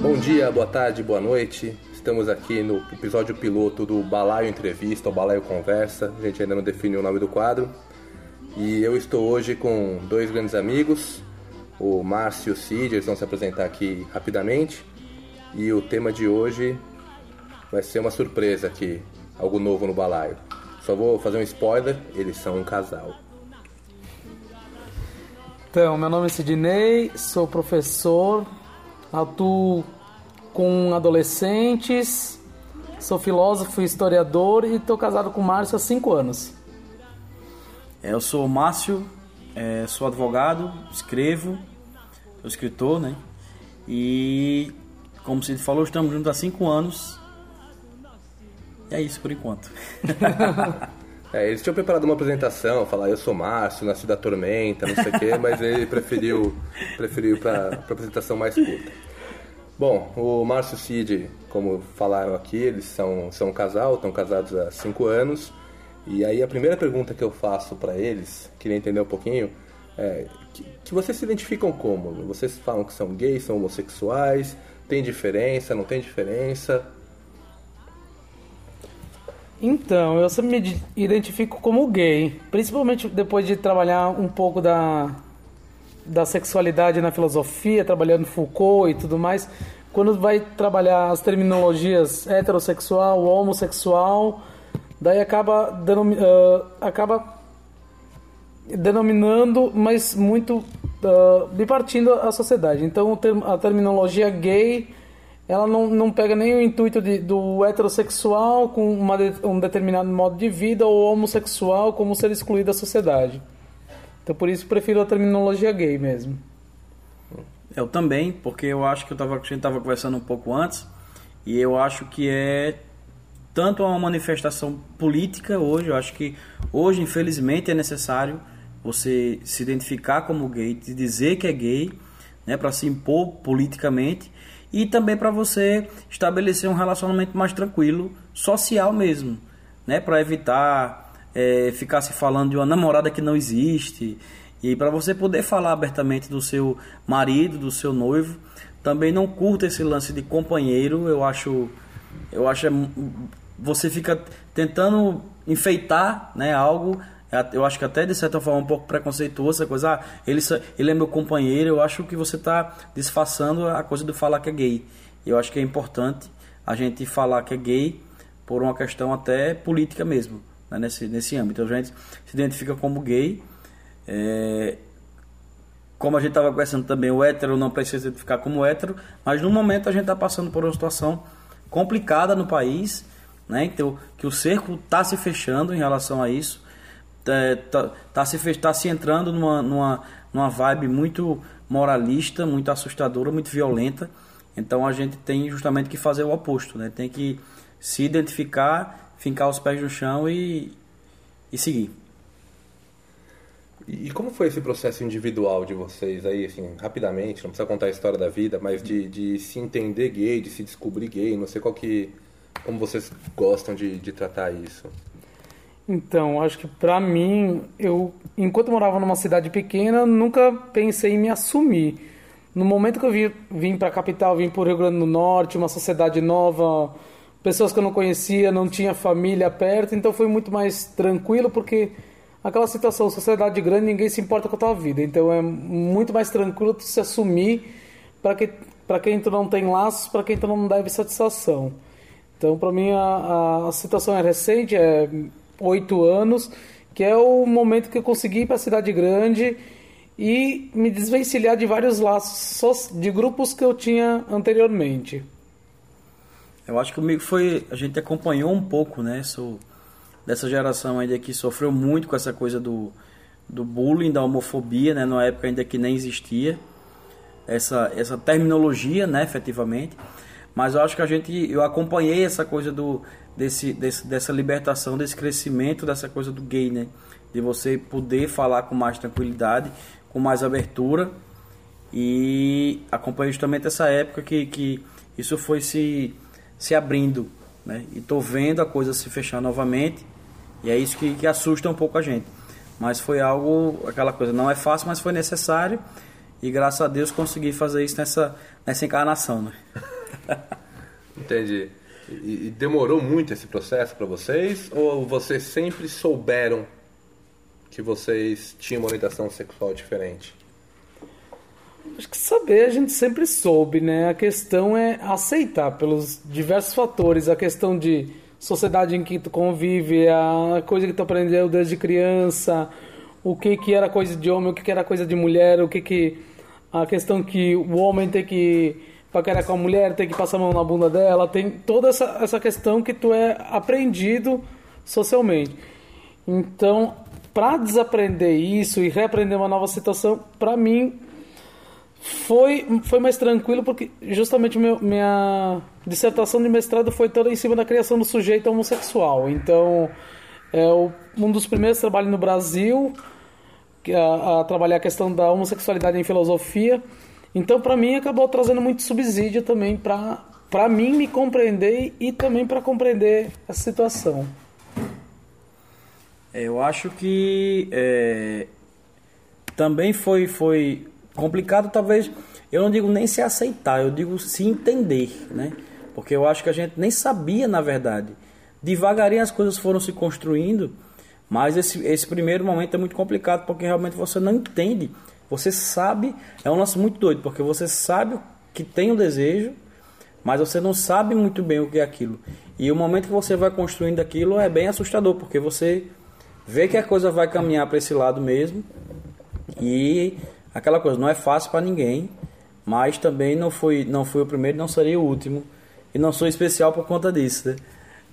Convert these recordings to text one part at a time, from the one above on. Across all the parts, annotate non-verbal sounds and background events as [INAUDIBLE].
Bom dia, boa tarde, boa noite. Estamos aqui no episódio piloto do Balaio Entrevista, ou Balaio Conversa. A gente ainda não definiu o nome do quadro. E eu estou hoje com dois grandes amigos, o Márcio e o Cid, eles vão se apresentar aqui rapidamente. E o tema de hoje vai ser uma surpresa aqui, algo novo no balaio. Só vou fazer um spoiler, eles são um casal. Então, meu nome é Sidney, sou professor, atuo com adolescentes, sou filósofo e historiador e estou casado com o Márcio há cinco anos. É, Eu sou o Márcio, é, sou advogado, escrevo, sou escritor, né? E, como você falou, estamos juntos há cinco anos. E é isso por enquanto. [LAUGHS] É, eles tinham preparado uma apresentação, falar eu sou Márcio, nasci da tormenta, não sei o quê, mas ele preferiu, preferiu para apresentação mais curta. Bom, o Márcio Cid, como falaram aqui, eles são, são um casal, estão casados há cinco anos. E aí a primeira pergunta que eu faço para eles, queria entender um pouquinho, é que, que vocês se identificam como? Vocês falam que são gays, são homossexuais, tem diferença, não tem diferença? Então, eu sempre me identifico como gay, principalmente depois de trabalhar um pouco da, da sexualidade na filosofia, trabalhando Foucault e tudo mais. Quando vai trabalhar as terminologias heterossexual, homossexual, daí acaba, denomi- ah, acaba denominando, mas muito ah, bipartindo a sociedade. Então a terminologia gay ela não, não pega nem o intuito de, do heterossexual com uma um determinado modo de vida ou homossexual como ser excluído da sociedade. Então por isso prefiro a terminologia gay mesmo. Eu também, porque eu acho que eu tava, a gente estava conversando um pouco antes, e eu acho que é tanto uma manifestação política hoje, eu acho que hoje, infelizmente, é necessário você se identificar como gay, dizer que é gay, né, para se impor politicamente, e também para você estabelecer um relacionamento mais tranquilo, social mesmo, né, para evitar é, ficar se falando de uma namorada que não existe, e para você poder falar abertamente do seu marido, do seu noivo, também não curta esse lance de companheiro, eu acho eu acho é, você fica tentando enfeitar, né, algo. É, eu acho que até de certa forma um pouco preconceituoso essa coisa, ah, ele, ele é meu companheiro, eu acho que você está disfarçando a coisa de falar que é gay. Eu acho que é importante a gente falar que é gay por uma questão até política mesmo, né, nesse, nesse âmbito. A gente se identifica como gay, é, como a gente estava conversando também, o hétero não precisa identificar como hétero, mas no momento a gente está passando por uma situação complicada no país, né? Então, que o cerco está se fechando em relação a isso, está tá se, fe- tá se entrando numa, numa, numa vibe muito moralista, muito assustadora, muito violenta. Então a gente tem justamente que fazer o oposto, né? Tem que se identificar, fincar os pés no chão e, e seguir. E como foi esse processo individual de vocês aí, assim, rapidamente, não precisa contar a história da vida, mas de, de se entender gay, de se descobrir gay, não sei qual que... Como vocês gostam de, de tratar isso? Então, acho que pra mim, eu, enquanto eu morava numa cidade pequena, nunca pensei em me assumir. No momento que eu vim, vim pra capital, vim pro Rio Grande do Norte, uma sociedade nova, pessoas que eu não conhecia, não tinha família perto, então foi muito mais tranquilo, porque aquela situação, sociedade grande, ninguém se importa com a tua vida. Então é muito mais tranquilo tu se assumir para que, pra quem tu não tem laços, para quem tu não deve satisfação. Então, para mim, a, a, situação é recente, é oito anos, que é o momento que eu consegui ir para a cidade grande e me desvencilhar de vários laços de grupos que eu tinha anteriormente. Eu acho que comigo foi. A gente acompanhou um pouco, né? Sou dessa geração ainda que sofreu muito com essa coisa do, do bullying, da homofobia, né? Numa época ainda que nem existia essa, essa terminologia, né? Efetivamente. Mas eu acho que a gente. Eu acompanhei essa coisa do. Desse, desse, dessa libertação, desse crescimento, dessa coisa do gay, né? De você poder falar com mais tranquilidade, com mais abertura. E acompanhei justamente essa época que, que isso foi se, se abrindo, né? E tô vendo a coisa se fechar novamente. E é isso que, que assusta um pouco a gente. Mas foi algo, aquela coisa, não é fácil, mas foi necessário. E graças a Deus consegui fazer isso nessa, nessa encarnação, né? [LAUGHS] Entendi. E, e demorou muito esse processo para vocês? Ou vocês sempre souberam que vocês tinham uma orientação sexual diferente? Acho que saber a gente sempre soube, né? A questão é aceitar pelos diversos fatores. A questão de sociedade em que tu convive, a coisa que tu aprendeu desde criança, o que que era coisa de homem, o que que era coisa de mulher, o que que a questão que o homem tem que paquerar com a mulher, tem que passar a mão na bunda dela, tem toda essa, essa questão que tu é aprendido socialmente. Então, para desaprender isso e reaprender uma nova situação, para mim foi, foi mais tranquilo porque justamente meu, minha dissertação de mestrado foi toda em cima da criação do sujeito homossexual. Então, é um dos primeiros trabalhos no Brasil a, a trabalhar a questão da homossexualidade em filosofia. Então, para mim, acabou trazendo muito subsídio também para para mim me compreender e também para compreender a situação. Eu acho que é, também foi, foi complicado, talvez, eu não digo nem se aceitar, eu digo se entender, né? Porque eu acho que a gente nem sabia, na verdade. Devagarinho as coisas foram se construindo, mas esse, esse primeiro momento é muito complicado porque realmente você não entende. Você sabe, é um lance muito doido, porque você sabe que tem um desejo, mas você não sabe muito bem o que é aquilo. E o momento que você vai construindo aquilo é bem assustador, porque você vê que a coisa vai caminhar para esse lado mesmo. E aquela coisa não é fácil para ninguém, mas também não foi não foi o primeiro, não seria o último e não sou especial por conta disso. Né?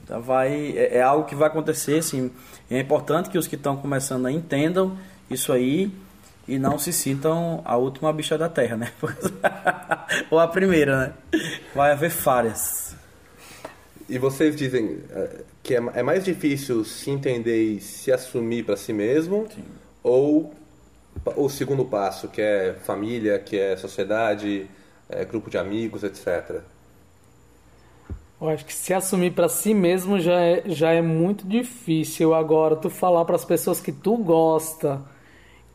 Então vai é, é, algo que vai acontecer, assim. É importante que os que estão começando a entendam isso aí e não se sintam a última bicha da terra, né? [LAUGHS] Ou a primeira, né? Vai haver várias. E vocês dizem eh, que é, é mais difícil se entender e se assumir para si mesmo Sim. ou o segundo passo, que é família, que é sociedade, é grupo de amigos, etc. Eu acho que se assumir para si mesmo já é, já é muito difícil. Agora, tu falar para as pessoas que tu gosta,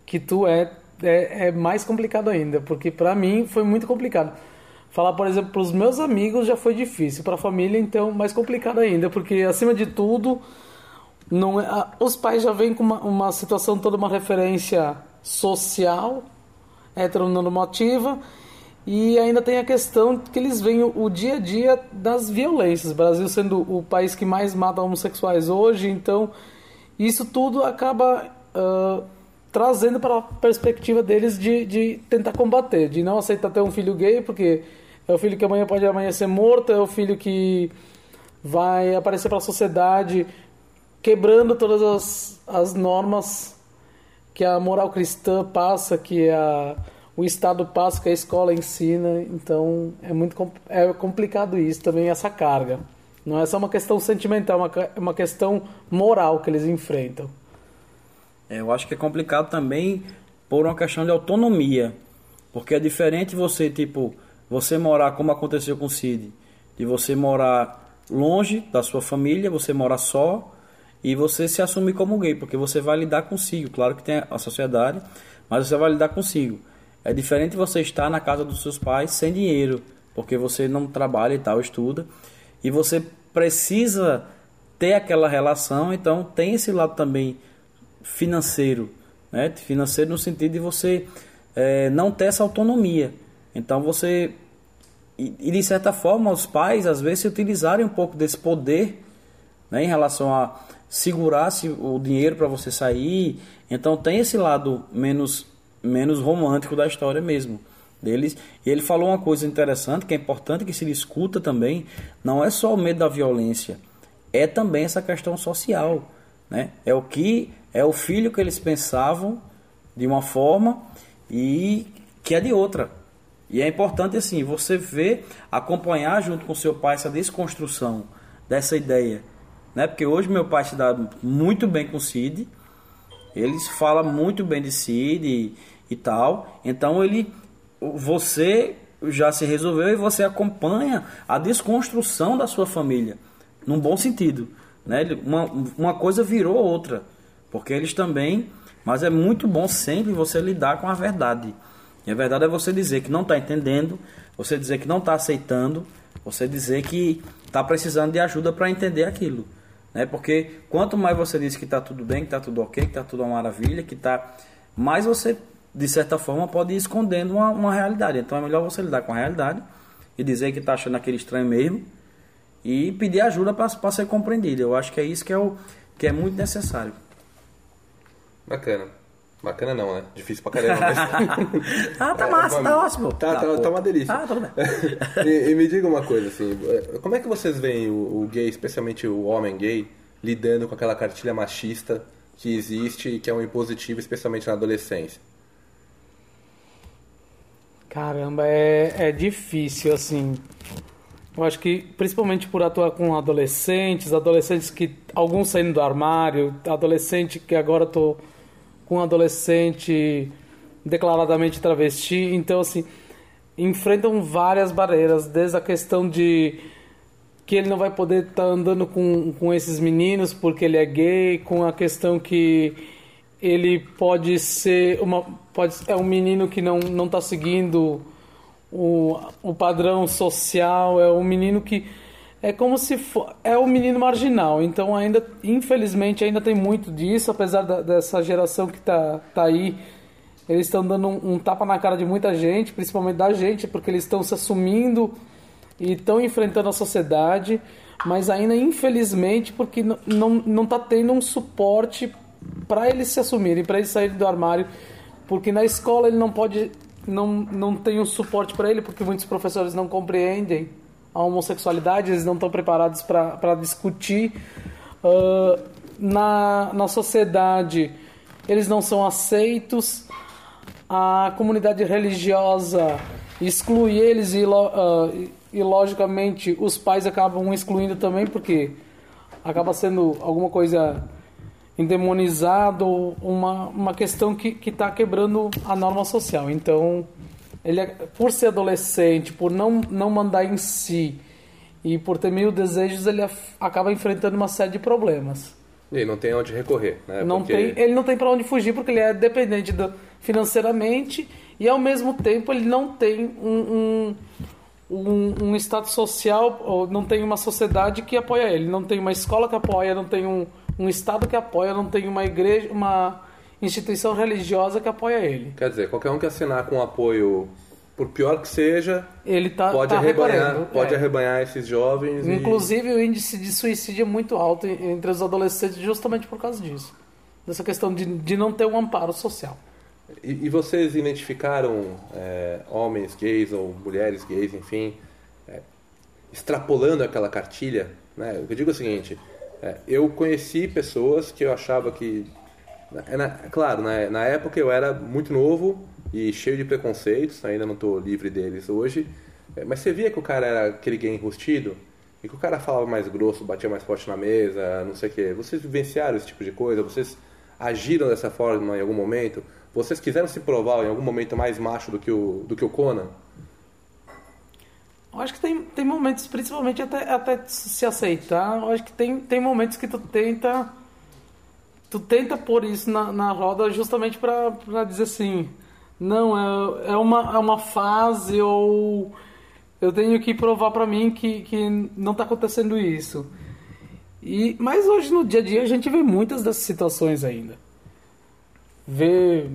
que tu é, é, é mais complicado ainda. Porque para mim foi muito complicado. Falar, por exemplo, para os meus amigos já foi difícil. Para a família, então, mais complicado ainda. Porque, acima de tudo, não é, os pais já vêm com uma, uma situação toda, uma referência social, heteronormativa, e ainda tem a questão que eles veem o, dia a dia das violências. O Brasil sendo o país que mais mata homossexuais hoje, então isso tudo acaba uh, trazendo para a perspectiva deles de, de tentar combater, de não aceitar ter um filho gay, porque é o filho que amanhã pode amanhecer morto, é o filho que vai aparecer para a sociedade quebrando todas as, as normas que a moral cristã passa, que a, o Estado passa, que a escola ensina. Então é muito é complicado isso também, essa carga. Não é só uma questão sentimental, é uma, é uma questão moral que eles enfrentam. É, eu acho que é complicado também por uma questão de autonomia. Porque é diferente você, tipo, você morar como aconteceu com o Cid, de você morar longe da sua família, você morar só, e você se assumir como gay, porque você vai lidar consigo. Claro que tem a sociedade, mas você vai lidar consigo. É diferente você estar na casa dos seus pais sem dinheiro, porque você não trabalha e tal, estuda, e você precisa ter aquela relação, então tem esse lado também financeiro, né? Financeiro no sentido de você é, não ter essa autonomia. Então você e, de certa forma os pais às vezes se utilizarem um pouco desse poder né, em relação a segurasse o dinheiro para você sair. Então tem esse lado menos menos romântico da história mesmo deles. E ele falou uma coisa interessante que é importante que se discuta também, não é só o medo da violência, é também essa questão social, né? É o que é o filho que eles pensavam de uma forma e que é de outra. E é importante assim, você ver, acompanhar junto com seu pai essa desconstrução dessa ideia né? Porque hoje meu pai se dá muito bem com o Cid, ele fala muito bem de Cid e, e tal. Então ele, você já se resolveu e você acompanha a desconstrução da sua família, num bom sentido, Né? Uma, uma coisa virou outra. Porque eles também. Mas é muito bom sempre você lidar com a verdade. E a verdade é você dizer que não está entendendo, você dizer que não está aceitando, você dizer que está precisando de ajuda para entender aquilo. Né? Porque quanto mais você diz que está tudo bem, que está tudo ok, que está tudo uma maravilha, que está. Mais você, de certa forma, pode ir escondendo uma, uma realidade. Então é melhor você lidar com a realidade e dizer que está achando aquele estranho mesmo e pedir ajuda para ser compreendido. Eu acho que é isso que é, o, que é muito necessário. Bacana. Bacana não, né? Difícil pra caramba. Mas... [LAUGHS] ah, tá massa, é, tá ótimo. Tá, tá, tá, uma delícia. Ah, tudo bem. [LAUGHS] e, e, me diga uma coisa, assim, é, como é que vocês veem o, o, gay, especialmente o homem gay, lidando com aquela cartilha machista que existe e que é um impositivo, especialmente na adolescência? Caramba, é, é difícil, assim. Eu acho que, principalmente por atuar com adolescentes, adolescentes que, alguns saindo do armário, adolescente que agora tô com um adolescente declaradamente travesti, então, assim, enfrentam várias barreiras, desde a questão de que ele não vai poder estar tá andando com, com esses meninos porque ele é gay, com a questão que ele pode ser uma pode é um menino que não não está seguindo o, o padrão social é um menino que é como se for, é um menino marginal. Então ainda infelizmente ainda tem muito disso apesar da, dessa geração que está tá aí. Eles estão dando um, um, tapa na cara de muita gente principalmente da gente porque eles estão se assumindo e estão enfrentando a sociedade. Mas ainda infelizmente porque não não, não tá tendo um suporte para eles se assumirem, para eles saírem do armário, porque na escola ele não pode, não, não tem um suporte para ele, porque muitos professores não compreendem a homossexualidade, eles não estão preparados para discutir. Uh, na, na sociedade, eles não são aceitos, a comunidade religiosa exclui eles e, uh, e logicamente os pais acabam excluindo também, porque acaba sendo alguma coisa endemonizado, uma, uma questão que está quebrando a norma social. Então, ele é, por ser adolescente, por não, não mandar em si e por ter mil desejos, ele acaba enfrentando uma série de problemas. E não tem onde recorrer, né? Não porque... tem, ele não tem para onde fugir porque ele é dependente do, financeiramente e ao mesmo tempo ele não tem um, um, um, um status social, ou não tem uma sociedade que apoia ele, não tem uma escola que apoia, não tem um, um Estado que apoia, não tem uma igreja, uma instituição religiosa que apoia ele. Quer dizer, qualquer um que assinar com apoio, por pior que seja, ele tá, pode, tá arrebanhar, pode é. arrebanhar esses jovens. Inclusive, e... o índice de suicídio é muito alto entre os adolescentes justamente por causa disso. Dessa questão de, de não ter um amparo social. E, e vocês identificaram é, homens gays ou mulheres gays, enfim, é, extrapolando aquela cartilha? Né? Eu digo o seguinte é, eu conheci pessoas que eu achava que. É, na, claro, na, na época eu era muito novo e cheio de preconceitos, ainda não estou livre deles hoje. É, mas você via que o cara era aquele gay enrustido e que o cara falava mais grosso, batia mais forte na mesa, não sei o quê. Vocês vivenciaram esse tipo de coisa? Vocês agiram dessa forma em algum momento? Vocês quiseram se provar em algum momento mais macho do que o, do que o Conan? Eu acho que tem, tem momentos, principalmente até, até se aceitar, eu acho que tem, tem momentos que tu tenta. Tu tenta pôr isso na, na roda justamente para dizer assim, não, é, é, uma, é uma fase ou eu tenho que provar para mim que, que não está acontecendo isso. E, mas hoje no dia a dia a gente vê muitas dessas situações ainda. Vê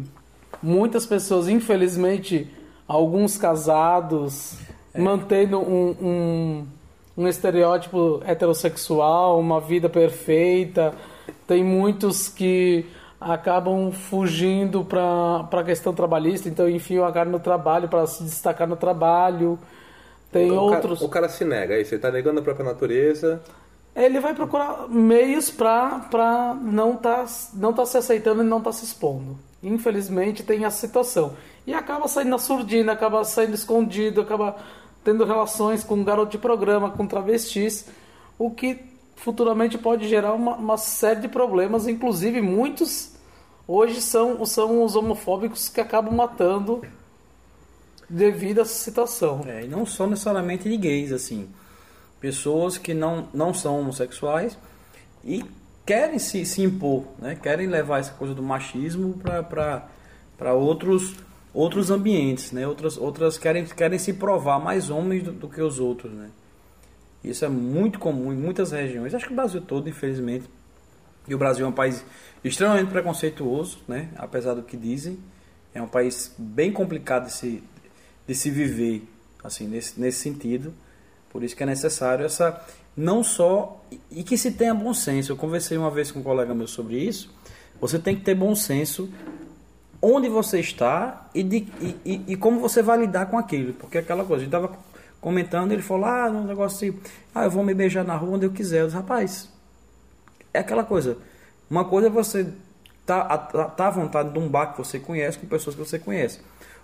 muitas pessoas, infelizmente, alguns casados é. mantendo um, um, um estereótipo heterossexual, uma vida perfeita. Tem muitos que acabam fugindo para a questão trabalhista, então enfiam a cara no trabalho para se destacar no trabalho. Tem o, outros. Cara, o cara se nega, aí você está negando a própria natureza. Ele vai procurar meios para não estar tá, não tá se aceitando e não estar tá se expondo. Infelizmente tem a situação. E acaba saindo na surdina, acaba saindo escondido, acaba tendo relações com garoto de programa, com travestis, o que futuramente pode gerar uma, uma série de problemas, inclusive muitos hoje são, são os homofóbicos que acabam matando devido a essa situação. É, e não só necessariamente de gays, assim. Pessoas que não, não são homossexuais e querem se, se impor, né? querem levar essa coisa do machismo para outros, outros ambientes, né? outras, outras querem, querem se provar mais homens do, do, que os outros. Né? Isso é muito comum em muitas regiões, acho que o Brasil todo, infelizmente. E o Brasil é um país extremamente preconceituoso, né? apesar do que dizem. É um país bem complicado de se, de se viver assim nesse, nesse sentido. Por isso que é necessário essa não só e que se tenha bom senso. Eu conversei uma vez com um colega meu sobre isso. Você tem que ter bom senso onde você está e, de, e, e, como você vai lidar com aquilo. Porque aquela coisa, a gente estava comentando, ele falou, ah, um negócio assim, ah, eu vou me beijar na rua onde eu quiser. Eu disse, rapaz, é aquela coisa. Uma coisa é você tá, tá à vontade de um bar que você conhece com pessoas que você conhece.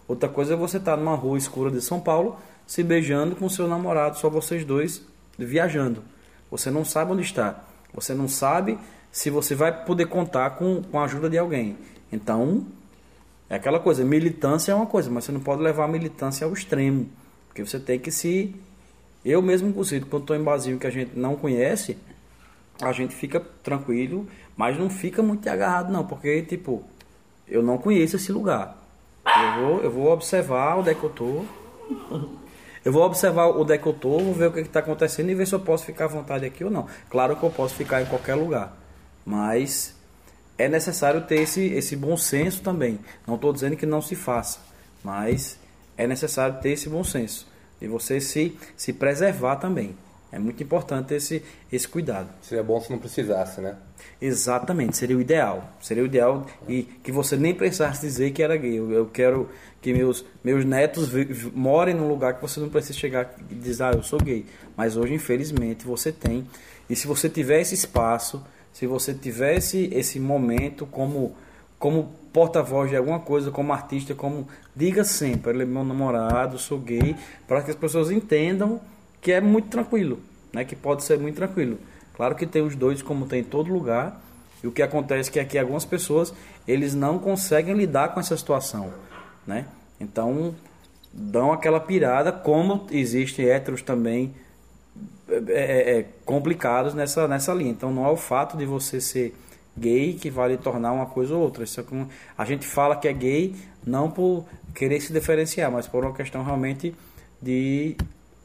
Outra coisa é você estar tá numa rua escura de São Paulo se beijando com seu namorado, só vocês dois viajando. Você não sabe onde está. Você não sabe se você vai poder contar com, com a ajuda de alguém. Então, é aquela coisa, militância é uma coisa, mas você não pode levar a militância ao extremo. Porque você tem que se. Eu mesmo, inclusive, quando estou em barzinho que a gente não conhece, a gente fica tranquilo, mas não fica muito agarrado, não, porque, tipo, eu não conheço esse lugar. Eu vou, eu vou observar onde é que eu tô. Eu vou observar o deck eu tô, vou ver o que está acontecendo e ver se eu posso ficar à vontade aqui ou não. Claro que eu posso ficar em qualquer lugar, mas é necessário ter esse, esse bom senso também. Não estou dizendo que não se faça, mas é necessário ter esse bom senso e você se, se preservar também. É muito importante esse, esse cuidado. Seria bom se não precisasse, né? Exatamente, seria o ideal. Seria o ideal e que você nem precisasse dizer que era gay. Eu, eu quero que meus, meus netos morem num lugar que você não precisa chegar e dizer, ah, eu sou gay. Mas hoje, infelizmente, você tem. E se você tiver esse espaço, se você tivesse esse momento como, como porta-voz de alguma coisa, como artista, como diga sempre, ele é meu namorado, sou gay, para que as pessoas entendam que é muito tranquilo, né? Que pode ser muito tranquilo. Claro que tem os dois como tem em todo lugar. E o que acontece é que aqui algumas pessoas eles não conseguem lidar com essa situação, né? Então dão aquela pirada, como existem héteros também é, é, é, complicados nessa, nessa linha. Então não é o fato de você ser gay que vai lhe tornar uma coisa ou outra. Isso é como, a gente fala que é gay não por querer se diferenciar, mas por uma questão realmente de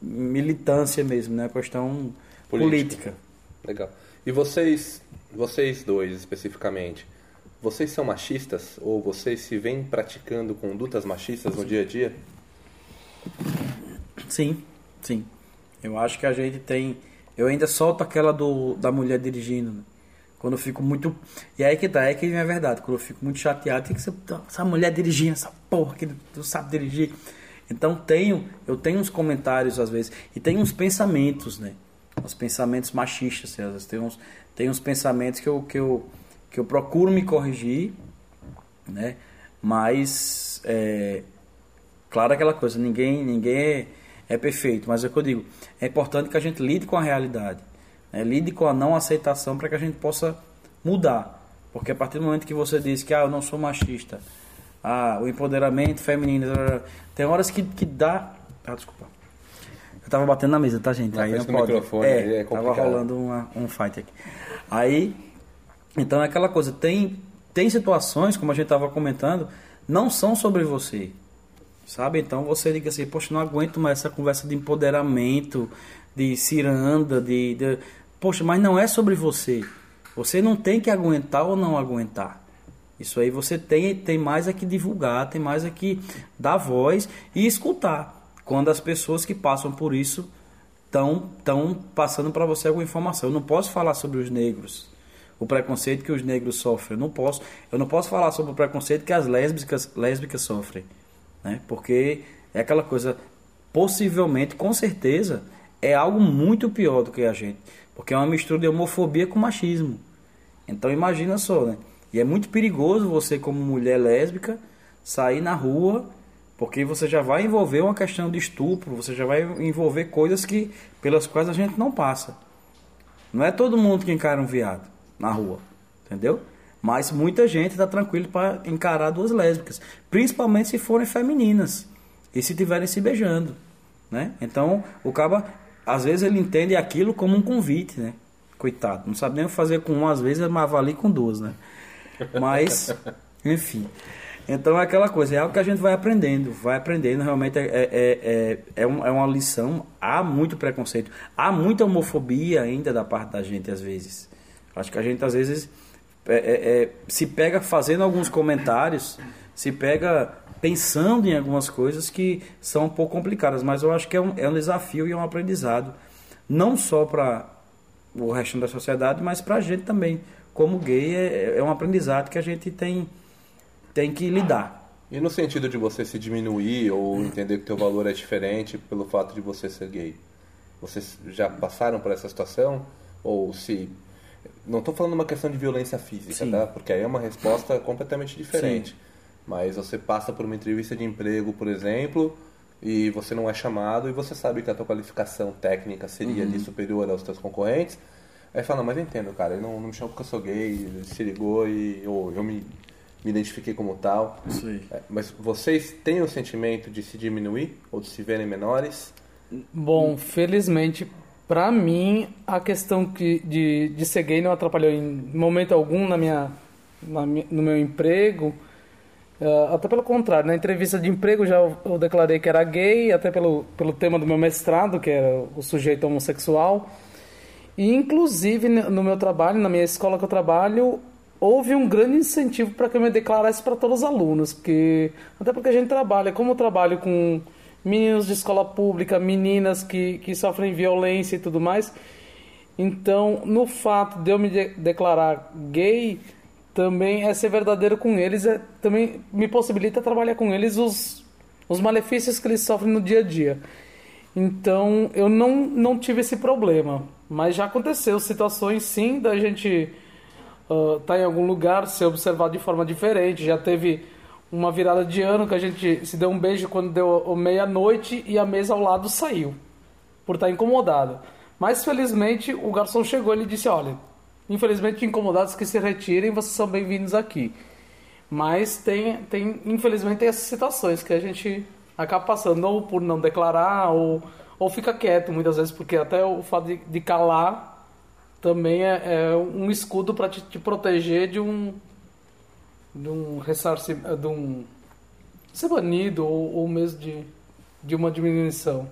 militância mesmo, né? Questão política. política. Legal. E vocês, vocês dois especificamente, vocês são machistas ou vocês se vêm praticando condutas machistas no dia a dia? Sim, sim. Eu acho que a gente tem. Eu ainda solto aquela do, da mulher dirigindo. Quando eu fico muito. E aí que tá, é que é verdade. Quando eu fico muito chateado, tem que ser essa mulher dirigindo, essa porra que não sabe dirigir. Então tenho, eu tenho uns comentários às vezes e tenho uns pensamentos, né? Os pensamentos machistas, às vezes tem uns, tem uns pensamentos que eu, que eu que eu procuro me corrigir, né? Mas é, claro aquela coisa, ninguém ninguém é, é, perfeito, mas é o que eu digo, é importante que a gente lide com a realidade, né? lide com a não aceitação para que a gente possa mudar, porque a partir do momento que você diz que ah, eu não sou machista, ah, o empoderamento feminino. Tem horas que, que dá. Ah, desculpa. Eu tava batendo na mesa, tá, gente? Não, aí não pode. Microfone, é, é tava rolando uma, um fight aqui. Aí, então é aquela coisa, tem, tem situações, como a gente tava comentando, não são sobre você. Sabe? Então você diga assim, poxa, não aguento mais essa conversa de empoderamento, de ciranda, de, de. Poxa, mas não é sobre você. Você não tem que aguentar ou não aguentar. Isso aí você tem, tem mais é que divulgar, tem mais é que dar voz e escutar. Quando as pessoas que passam por isso estão tão passando para você alguma informação. Eu não posso falar sobre os negros, o preconceito que os negros sofrem. Eu não posso, eu não posso falar sobre o preconceito que as lésbicas, lésbicas sofrem. Né? Porque é aquela coisa, possivelmente, com certeza, é algo muito pior do que a gente. Porque é uma mistura de homofobia com machismo. Então imagina só, né? E é muito perigoso você, como mulher lésbica, sair na rua, porque você já vai envolver uma questão de estupro, você já vai envolver coisas que pelas quais a gente não passa. Não é todo mundo que encara um viado na rua, entendeu? Mas muita gente está tranquilo para encarar duas lésbicas, principalmente se forem femininas e se estiverem se beijando, né? Então, o caba às vezes ele entende aquilo como um convite, né? Coitado, não sabe nem fazer com uma às vezes, mas avalie com duas, né? Mas, [LAUGHS] enfim. Então é aquela coisa, é algo que a gente vai aprendendo, vai aprendendo, realmente é, é, é, é, é uma lição, há muito preconceito, há muita homofobia ainda da parte da gente às vezes. Acho que a gente às vezes é, é, é, se pega fazendo alguns comentários, se pega pensando em algumas coisas que são um pouco complicadas, mas eu acho que é um, é um desafio e é um aprendizado, não só para o resto da sociedade, mas para a gente também. Como gay, é, é um aprendizado que a gente tem tem que lidar. E no sentido de você se diminuir ou entender que teu valor é diferente pelo fato de você ser gay? Vocês já passaram por essa situação? Ou se... Não estou falando uma questão de violência física, Sim. tá? Porque aí é uma resposta completamente diferente. Sim. Mas você passa por uma entrevista de emprego, por exemplo, e você não é chamado e você sabe que a tua qualificação técnica seria uhum. ali superior aos teus concorrentes. Aí fala, mas eu entendo, cara, ele não, não me chamou porque eu sou gay, se ligou e ou eu me me identifiquei como tal. É, mas vocês têm o sentimento de se diminuir ou de se verem menores? Bom, felizmente, para mim, a questão que de, de ser gay não atrapalhou em momento algum na minha, na, no meu emprego. Uh, até pelo contrário, na entrevista de emprego já eu, declarei que era gay, até pelo, pelo tema do meu mestrado, que era o sujeito homossexual. E, inclusive, no meu trabalho, na minha escola que eu trabalho, houve um grande incentivo para que eu me declarasse para todos os alunos, que até porque a gente trabalha, como eu trabalho com meninos de escola pública, meninas que, que sofrem violência e tudo mais, então no fato de eu me de declarar gay, também é ser verdadeiro com eles, é, também me possibilita trabalhar com eles os, os malefícios que eles sofrem no dia a dia. Então eu não, não tive esse problema, mas já aconteceu situações sim da gente uh, tá em algum lugar, ser observado de forma diferente. Já teve uma virada de ano que a gente se deu um beijo quando deu meia-noite e a mesa ao lado saiu, por estar tá incomodado. Mas felizmente o garçom chegou e ele disse: Olha, infelizmente incomodados que se retirem, vocês são bem-vindos aqui. Mas tem, tem, infelizmente, tem essas situações que a gente acaba passando, ou por não declarar, ou, ou fica quieto muitas vezes, porque até o fato de, de calar também é, é um escudo para te, te, proteger de um de um ressarcimento de um ser banido ou, ou mesmo de, de uma diminuição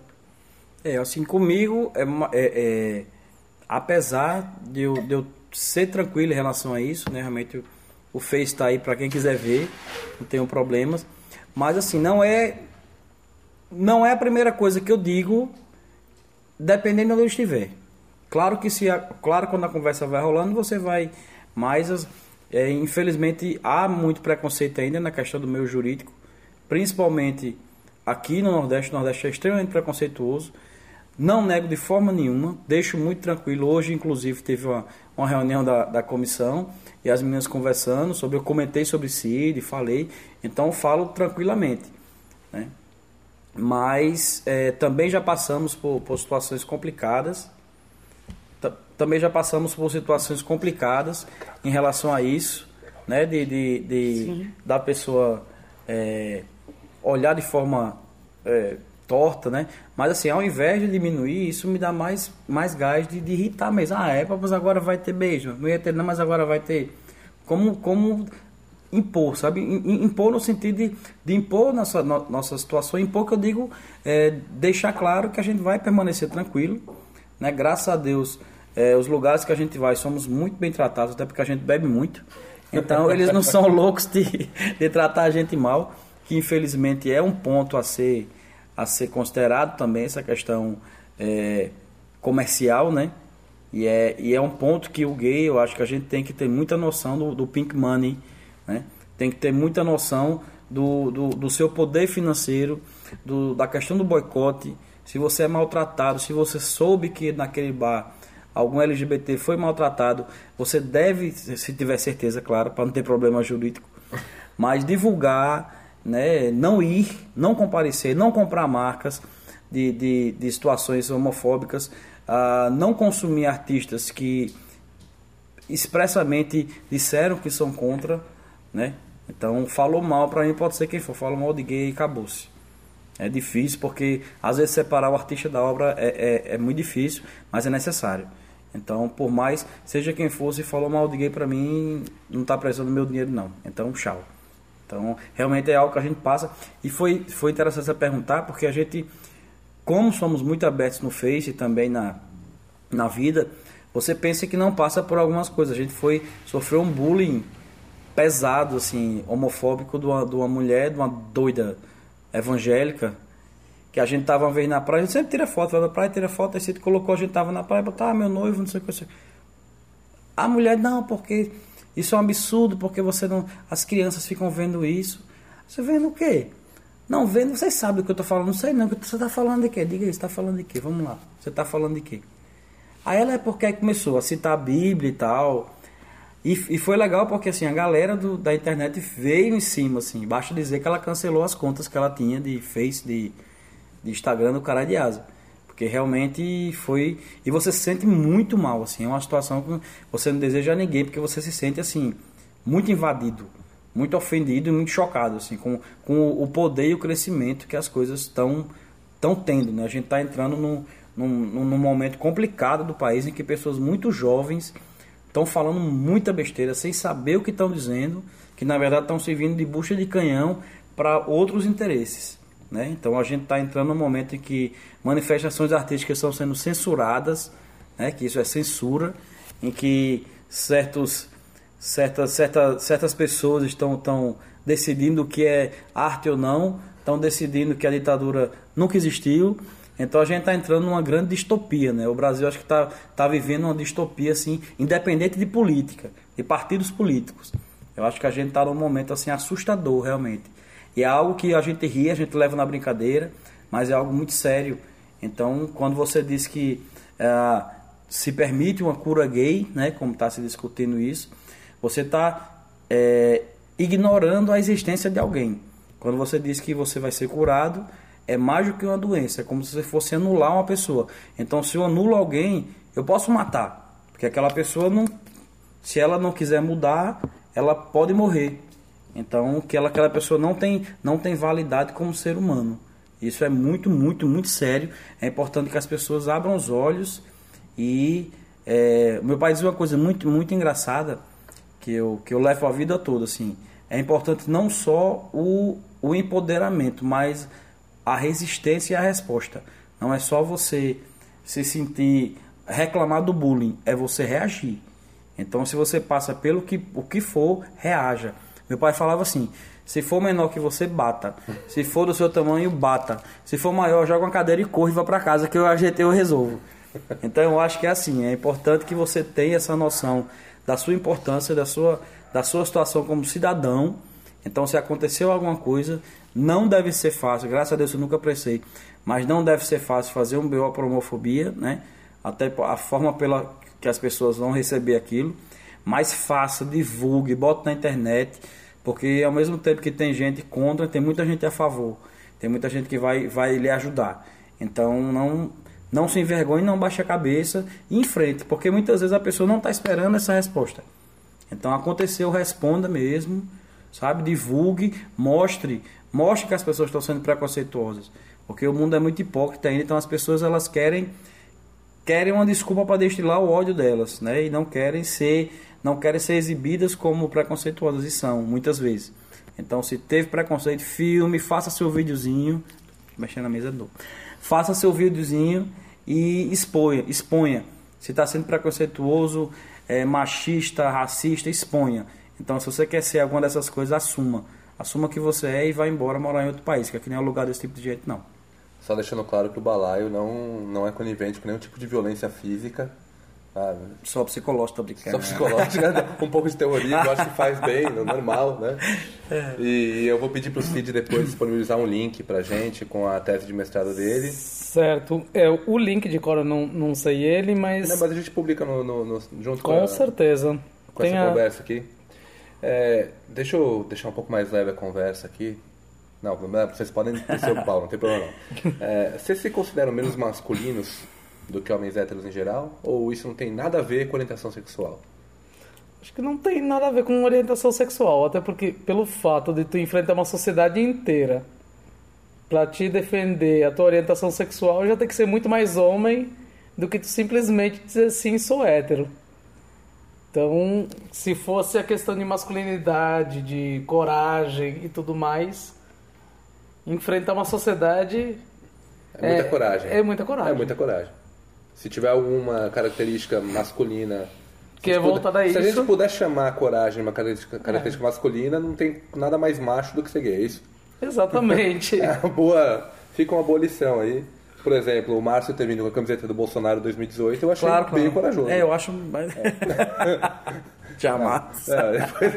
é assim comigo é, é, é apesar de eu, de eu ser tranquilo em relação a isso né realmente o Face está aí para quem quiser ver não tenho problemas mas assim não é não é a primeira coisa que eu digo dependendo de onde eu estiver Claro que se claro quando a conversa vai rolando você vai mais é, infelizmente há muito preconceito ainda na questão do meio jurídico, principalmente aqui no Nordeste. O Nordeste é extremamente preconceituoso. Não nego de forma nenhuma, deixo muito tranquilo. Hoje, inclusive, teve uma, uma reunião da, da comissão e as meninas conversando sobre. Eu comentei sobre CID, falei, então falo tranquilamente. Né? Mas é, também já passamos por, por situações complicadas também já passamos por situações complicadas em relação a isso, né? De, de, de da pessoa é, olhar de forma é, torta, né? Mas assim, ao invés de diminuir, isso me dá mais, mais gás de, de irritar mesmo. Ah, é, mas agora vai ter beijo. Não ia ter, não, mas agora vai ter. Como, como impor, sabe? Impor no sentido de, de impor nossa, no, nossa situação, impor que eu digo, é, deixar claro que a gente vai permanecer tranquilo, né? Graças a Deus é, os lugares que a gente vai somos muito bem tratados, até porque a gente bebe muito. Então [LAUGHS] eles não são loucos de, de tratar a gente mal, que infelizmente é um ponto a ser, a ser considerado também, essa questão é, comercial, né? E é, e é um ponto que o gay, eu acho que a gente tem que ter muita noção do, do pink money, né? Tem que ter muita noção do, do, do seu poder financeiro, do, da questão do boicote. Se você é maltratado, se você soube que naquele bar algum LGBT foi maltratado, você deve, se tiver certeza, claro, para não ter problema jurídico, mas divulgar, né, não ir, não comparecer, não comprar marcas de, de, de situações homofóbicas, uh, não consumir artistas que expressamente disseram que são contra, né? Então, falou mal para mim, pode ser quem for, falou mal de gay e acabou-se. É difícil porque às vezes separar o artista da obra é, é, é muito difícil, mas é necessário. Então, por mais, seja quem fosse, falou mal de gay pra mim, não tá precisando do meu dinheiro não. Então, tchau. Então, realmente é algo que a gente passa. E foi, foi interessante você perguntar, porque a gente, como somos muito abertos no Face e também na, na vida, você pensa que não passa por algumas coisas. A gente foi, sofreu um bullying pesado, assim, homofóbico de uma, de uma mulher, de uma doida evangélica, que a gente tava uma vez na praia, a gente sempre tira foto, vai na praia, tira foto, aí você colocou, a gente tava na praia, botar ah, meu noivo, não sei o que. A mulher, não, porque isso é um absurdo, porque você não. As crianças ficam vendo isso. Você vendo o quê? Não vendo, vocês sabem do que eu tô falando, não sei não, você tá falando de quê? Diga aí, você tá falando de quê? Vamos lá. Você tá falando de quê? Aí ela é porque começou a citar a Bíblia e tal. E, e foi legal porque assim, a galera do, da internet veio em cima, assim. Basta dizer que ela cancelou as contas que ela tinha de Face, de, de Instagram do cara de asa. Porque realmente foi. E você se sente muito mal, assim. É uma situação que você não deseja a ninguém, porque você se sente, assim, muito invadido, muito ofendido e muito chocado, assim, com, com o poder e o crescimento que as coisas estão estão tendo, né? A gente está entrando num, num, num momento complicado do país em que pessoas muito jovens estão falando muita besteira sem saber o que estão dizendo, que na verdade estão servindo de bucha de canhão para outros interesses. Né? Então a gente está entrando no momento em que manifestações artísticas estão sendo censuradas, né? que isso é censura, em que certos, certas, certas, certas pessoas estão, estão decidindo o que é arte ou não, estão decidindo que a ditadura nunca existiu. Então a gente está entrando numa grande distopia. Né? O Brasil acho que está tá vivendo uma distopia assim, independente de política, de partidos políticos. Eu acho que a gente está num momento assim assustador realmente e é algo que a gente ri, a gente leva na brincadeira, mas é algo muito sério. Então, quando você diz que é, se permite uma cura gay, né, como está se discutindo isso, você está é, ignorando a existência de alguém. Quando você diz que você vai ser curado, é mais do que uma doença, é como se você fosse anular uma pessoa. Então, se eu anulo alguém, eu posso matar, porque aquela pessoa não, se ela não quiser mudar, ela pode morrer. Então, que ela, aquela pessoa não tem, não tem validade como ser humano. Isso é muito, muito, muito sério. É importante que as pessoas abram os olhos e é, meu pai diz uma coisa muito, muito engraçada que eu, que eu levo a vida toda assim. É importante não só o, o empoderamento, mas a resistência e a resposta. Não é só você se sentir reclamar do bullying, é você reagir. Então, se você passa pelo que, o que for, reaja. Meu pai falava assim: se for menor que você, bata. Se for do seu tamanho, bata. Se for maior, joga uma cadeira e corre e vá para casa que eu ajeitei eu resolvo. Então eu acho que é assim, é importante que você tenha essa noção da sua importância, da sua, da sua situação como cidadão. Então se aconteceu alguma coisa, não deve ser fácil, graças a Deus eu nunca prestei, mas não deve ser fácil fazer um BO por homofobia, né? Até a forma pela que as pessoas vão receber aquilo mas faça, divulgue, bote na internet, porque ao mesmo tempo que tem gente contra, tem muita gente a favor, tem muita gente que vai, vai lhe ajudar. Então não, não se envergonhe, não baixe a cabeça e enfrente, porque muitas vezes a pessoa não está esperando essa resposta. Então aconteceu, responda mesmo, sabe? Divulgue, mostre, mostre que as pessoas estão sendo preconceituosas, porque o mundo é muito hipócrita ainda, então as pessoas elas querem querem uma desculpa para destilar o ódio delas, né? E não querem ser não querem ser exibidas como preconceituosas e são, muitas vezes. Então, se teve preconceito, filme, faça seu videozinho, mexendo na mesa novo. Faça seu videozinho e exponha, exponha. Se está sendo preconceituoso, é, machista, racista, exponha. Então, se você quer ser alguma dessas coisas, assuma. Assuma que você é e vá embora morar em outro país, que aqui não é lugar desse tipo de jeito, não. Só deixando claro que o balaio não, não é conivente com nenhum tipo de violência física sabe? Só psicológico, tô brincando. Só psicológico, né? [LAUGHS] um pouco de teoria, eu acho que faz bem, [LAUGHS] normal, né? É. E eu vou pedir pro Cid depois disponibilizar um link pra gente com a tese de mestrado dele. Certo. É, o link de cor eu não, não sei ele, mas... Não, mas a gente publica no, no, no junto com, com a, certeza. Com Tem essa a... conversa aqui. É, deixa eu deixar um pouco mais leve a conversa aqui. Não, vocês podem descer o pau, não tem problema não. [LAUGHS] É, vocês se consideram menos masculinos do que homens héteros em geral? Ou isso não tem nada a ver com orientação sexual? Acho que não tem nada a ver com orientação sexual, até porque pelo fato de tu enfrentar uma sociedade inteira para te defender a tua orientação sexual, já tem que ser muito mais homem do que tu simplesmente dizer sim, sou hétero. Então, se fosse a questão de masculinidade, de coragem e tudo mais, enfrentar uma sociedade É muita coragem. É muita coragem. É muita coragem. Se tiver alguma característica masculina. Que a é voltada a Se a isso. É. gente puder chamar a coragem uma característica, característica masculina, não tem nada mais macho do que ser gay, é isso? Exatamente. [LAUGHS] É uma boa, fica uma boa lição aí. Por exemplo, o Márcio terminou com a camiseta do Bolsonaro 2018, eu achei Claro, bem claro. corajoso. É, eu acho. [LAUGHS] mas- Jamais. É, depois,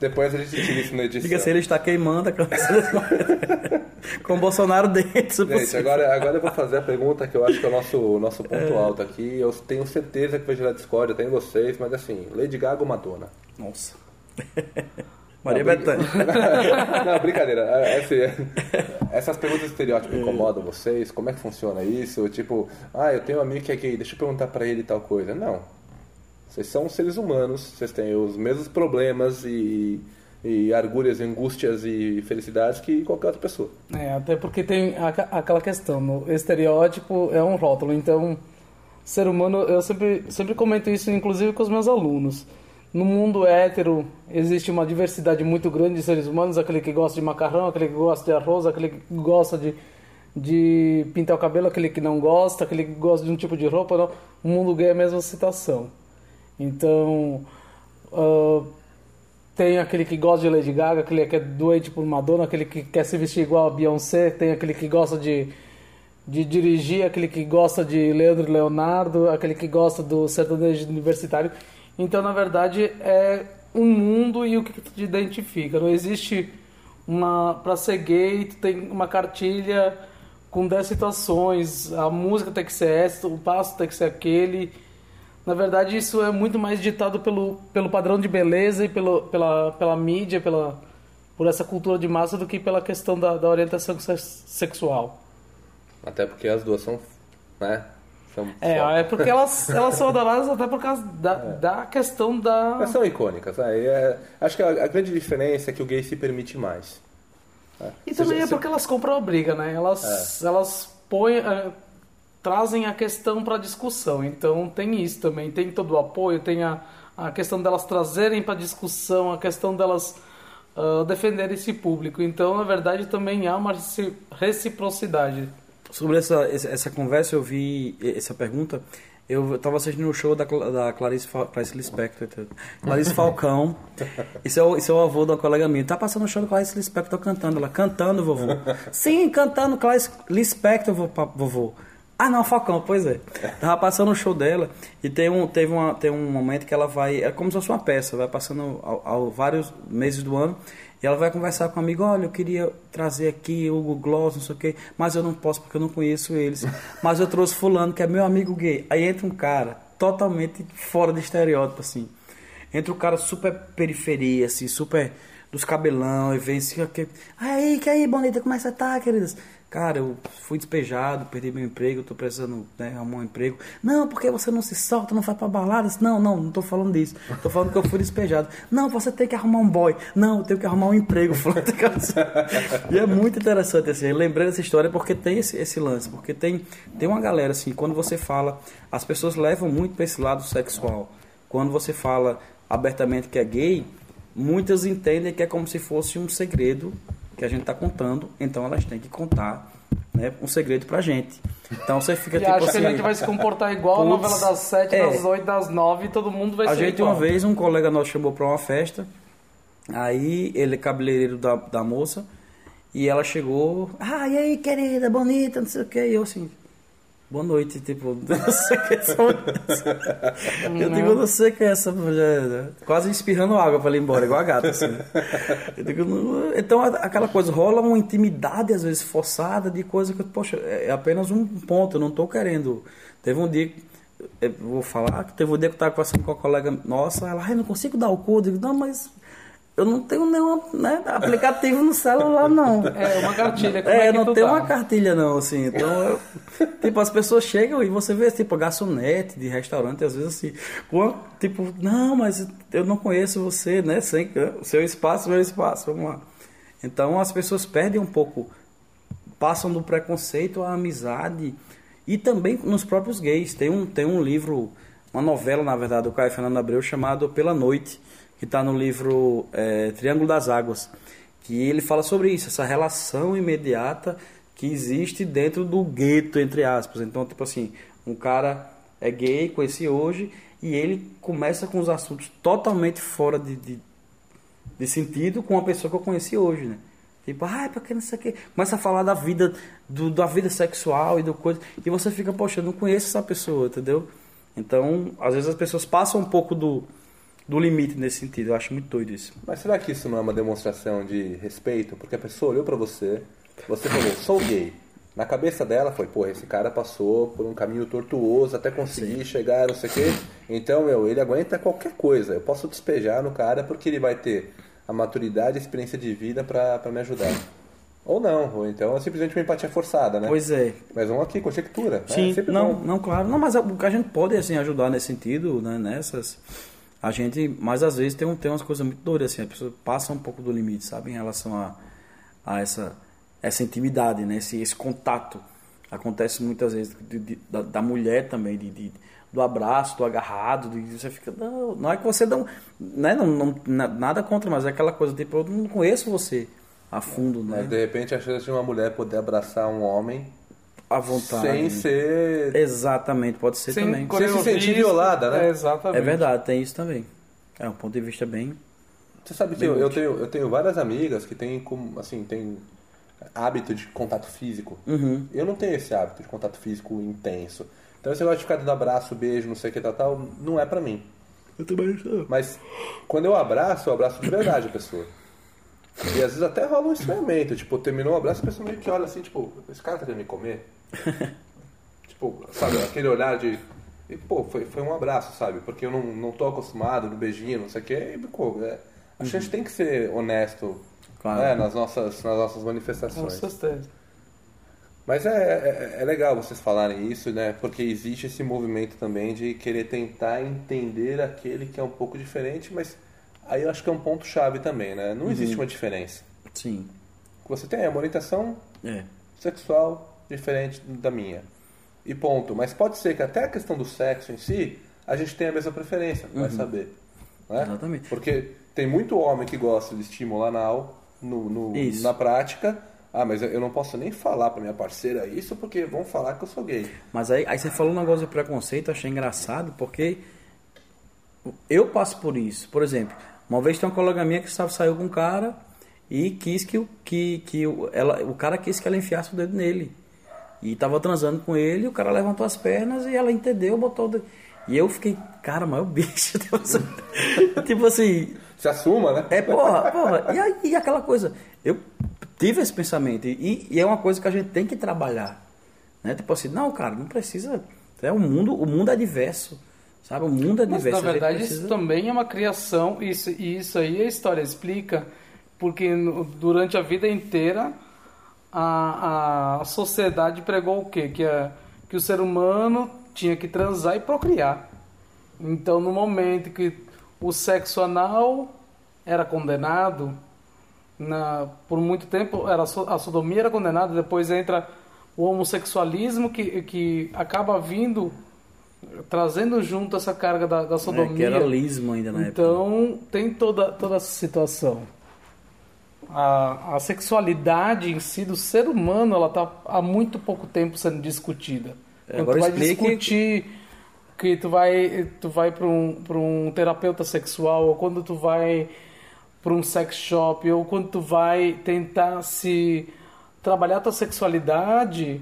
depois a gente tira isso na edição. Diga se ele está queimando a camiseta com o Bolsonaro dentro. Gente, possível. agora, agora eu vou fazer a pergunta que eu acho que é o nosso, nosso ponto alto aqui. Eu tenho certeza que vai gerar discórdia até em vocês, mas assim, Lady Gaga ou Madonna? Nossa. Maria Não, Bethânia. [LAUGHS] Não, brincadeira. É, é assim, essas perguntas de estereótipo incomodam vocês? Como é que funciona isso? Tipo, ah, eu tenho um amigo que é gay, deixa eu perguntar pra ele tal coisa. Não. Vocês são seres humanos, vocês têm os mesmos problemas e, e argúrias, angústias e felicidades que qualquer outra pessoa. É, até porque tem aca- aquela questão, estereótipo é um rótulo, então ser humano, eu sempre, sempre comento isso inclusive com os meus alunos. No mundo hétero existe uma diversidade muito grande de seres humanos, aquele que gosta de macarrão, aquele que gosta de arroz, aquele que gosta de, de pintar o cabelo, aquele que não gosta, aquele que gosta de um tipo de roupa, não. O mundo gay é a mesma situação. Então, ah, tem aquele que gosta de Lady Gaga, aquele que é doente por Madonna, aquele que quer se vestir igual a Beyoncé, tem aquele que gosta de, de dirigir, aquele que gosta de Leandro e Leonardo, aquele que gosta do sertanejo universitário. Então, na verdade, é um mundo e o que tu te identifica. Não existe uma. Pra ser gay, tu tem uma cartilha com 10 situações, a música tem que ser essa, o passo tem que ser aquele. Na verdade, isso é muito mais ditado pelo, pelo padrão de beleza e pelo, pela, pela mídia, pela, por essa cultura de massa, do que pela questão da, da orientação sex- sexual. Até porque as duas são, né? São É, só- é porque elas, [LAUGHS] elas são adoradas até por causa da, da questão da. Mas são icônicas. né? É- acho que a, a grande diferença é que o gay se permite mais. E também é porque elas compram a briga, né? Elas, elas põem, eh, trazem a questão para discussão. Então tem isso também, tem todo o apoio, tem a, a questão delas trazerem para discussão, a questão delas ah, defenderem esse público. Então, na verdade, também há uma reci- reciprocidade. Sobre essa, essa conversa, eu vi essa pergunta. Eu estava assistindo o show da, da Clarice, Clarice Lispector. Clarice Falcão. [LAUGHS] Isso é, o, isso é o avô da colega minha. Tá passando o show da Clarice Lispector cantando. Ela, cantando, vovô. Sim, cantando Clarice Lispector, vovô. Ah, não, Falcão, pois é. Tava passando o show dela e tem um, teve uma, tem um momento que ela vai. É como se fosse uma peça, vai passando ao, ao vários meses do ano. E ela vai conversar com um amigo, olha, eu queria trazer aqui o Hugo Gloss, não sei o quê, mas eu não posso porque eu não conheço eles. Mas eu trouxe fulano, que é meu amigo gay. Aí entra um cara totalmente fora de estereótipo, assim. Entra um cara super periferia, assim, super dos cabelão, e vem assim, que... aí, que aí, bonita, como é que você tá, queridas? Cara, eu fui despejado, perdi meu emprego, tô precisando né, arrumar um emprego. Não, porque você não se solta, não vai pra baladas? Não, não, não tô falando disso. Tô falando que eu fui despejado. Não, você tem que arrumar um boy. Não, eu tenho que arrumar um emprego. [LAUGHS] Casa. e é muito interessante, assim, eu lembrei dessa história porque tem esse, esse lance, porque tem, tem uma galera, assim, quando você fala, as pessoas levam muito pra esse lado sexual. Quando você fala abertamente que é gay, muitas entendem que é como se fosse um segredo que a gente está contando, então elas têm que contar né, um segredo pra gente. Então você fica E tipo acho assim. que a gente vai se comportar igual a novela das 7, é. das 8, das 9, e todo mundo vai A ser gente igual. uma vez, um colega nosso chamou pra uma festa, aí ele é cabeleireiro da, da moça, e ela chegou, ah, e aí querida, bonita, não sei o que, e eu assim, boa noite, tipo, [LAUGHS] não sei o que é essa mulher. Eu digo, não sei o que é essa mulher, quase espirrando água pra ela ir embora, igual a gata, assim. Eu digo, não- então aquela coisa, rola uma intimidade às vezes forçada de coisa que, poxa, é apenas um ponto, eu não tô querendo. Teve um dia eu vou falar que teve um dia que eu estava conversando com uma colega nossa, ela, ai, não consigo dar o código. Eu digo, não, mas eu não tenho nenhum né, aplicativo no celular, não. [LAUGHS] É, uma cartilha. Como É, é, que não tem tá? uma cartilha não, assim. Então, eu- tipo, as pessoas chegam e você vê, tipo, garçonete de restaurante, às vezes assim, com a- tipo, não, mas eu não conheço você, né? Sem, o seu espaço, meu espaço, vamos lá. Então, as pessoas perdem um pouco, passam do preconceito à amizade E também nos próprios gays. Tem um, tem um livro, uma novela, na verdade, do Caio Fernando Abreu, chamado Pela Noite, que está no livro é, Triângulo das Águas. Que ele fala sobre isso, essa relação imediata que existe dentro do gueto, entre aspas. Então, tipo assim, um cara é gay, conheci hoje, e ele começa com os assuntos totalmente fora de, de, de sentido com uma pessoa que eu conheci hoje, né? Tipo, ai, porque não sei o quê. Começa a falar da vida, do, da vida sexual e do coisa. E você fica, poxa, eu não conheço essa pessoa, entendeu? Então, às vezes as pessoas passam um pouco do, do limite nesse sentido. Eu acho muito doido isso. Mas será que isso não é uma demonstração de respeito? Porque a pessoa olhou pra você, você falou, sou gay. Na cabeça dela foi, pô, esse cara passou por um caminho tortuoso até conseguir Sim. chegar, não sei o quê. Então, meu, ele aguenta qualquer coisa. Eu posso despejar no cara porque ele vai ter a maturidade, a experiência de vida para me ajudar. Ou não, ou então é simplesmente uma empatia forçada, né? Pois é. Mas vamos aqui, conjectura. Né? Sim, é não, bom. não, claro. Não, mas que a gente pode, assim, ajudar nesse sentido, né, nessas... A gente, mas às vezes tem, um, tem umas coisas muito doidas, assim, a pessoa passa um pouco do limite, sabe, em relação a, a essa, essa intimidade, né, esse, esse contato. Acontece muitas vezes de, de, da, da, mulher também, de, de do abraço, do agarrado, de, você fica, não, não é que você não, né, não, não, nada contra, mas é aquela coisa, tipo, eu não conheço você a fundo, né? Mas de repente a chance de uma mulher poder abraçar um homem à vontade. Sem ser. Exatamente, pode ser sem também. Sem se sentir violada, né? É, exatamente. É verdade, tem isso também. É um ponto de vista bem. Você sabe que eu, eu, tenho, eu tenho várias amigas que têm, como, assim, tem hábito de contato físico. Uhum. Eu não tenho esse hábito de contato físico intenso. Então esse negócio de ficar dando abraço, beijo, não sei o que tal, tal, não é pra mim. Eu também sou. Mas quando eu abraço, eu abraço de verdade a pessoa. E às vezes até rola um estranhamento. Tipo, terminou o abraço, a pessoa meio que olha assim, tipo, esse cara tá querendo me comer? [LAUGHS] tipo, sabe, aquele olhar de. E, pô, foi, foi um abraço, sabe? Porque eu não, não tô acostumado no beijinho, não sei o quê. E, pô, é, a gente uhum. tem que ser honesto claro. né, nas, nossas, nas nossas manifestações. Com certeza. Mas é, é, é, legal vocês falarem isso, né? Porque existe esse movimento também de querer tentar entender aquele que é um pouco diferente, mas aí eu acho que é um ponto chave também, né? Não uhum. existe uma diferença. Sim. Você tem uma orientação é. sexual diferente da minha. E ponto. Mas pode ser que até a questão do sexo em si, a gente tenha a mesma preferência, uhum. vai saber. Né? Exatamente. Porque tem muito homem que gosta de estímulo anal no, no na prática ah, mas eu não posso nem falar pra minha parceira isso porque vão falar que eu sou gay. Mas aí, aí você falou um negócio de preconceito, eu achei engraçado, porque eu passo por isso. Por exemplo, uma vez tem uma colega minha que saiu com um cara e quis que, que, que ela, o cara quis que ela enfiasse o dedo nele. E tava transando com ele, o cara levantou as pernas e ela entendeu, botou. E eu fiquei, cara, mas o bicho. [LAUGHS] tipo assim. Se assuma, né? É, porra, porra. E, aí, e aquela coisa. Eu tive esse pensamento. E, e, é uma coisa que a gente tem que trabalhar. Né? Tipo assim, não, cara, não precisa. É o mundo, o mundo é diverso. Sabe? O mundo é Mas, diverso. Na verdade, precisa... isso também é uma criação, isso, e isso aí a história explica, porque no, durante a vida inteira a, a sociedade pregou o quê? Que, a, que o ser humano tinha que transar e procriar. Então, no momento que o sexo anal era condenado, na, por muito tempo era a sodomia era condenada, depois entra o homossexualismo que, que acaba vindo trazendo junto essa carga da, da sodomia. É, que era lismo ainda na então, época. tem toda, toda essa situação. A, a sexualidade em si do ser humano, ela está há muito pouco tempo sendo discutida. É, agora tu vai discutir que tu vai, tu vai para um, um terapeuta sexual, ou quando tu vai para um sex shop ou quando tu vai tentar se trabalhar tua sexualidade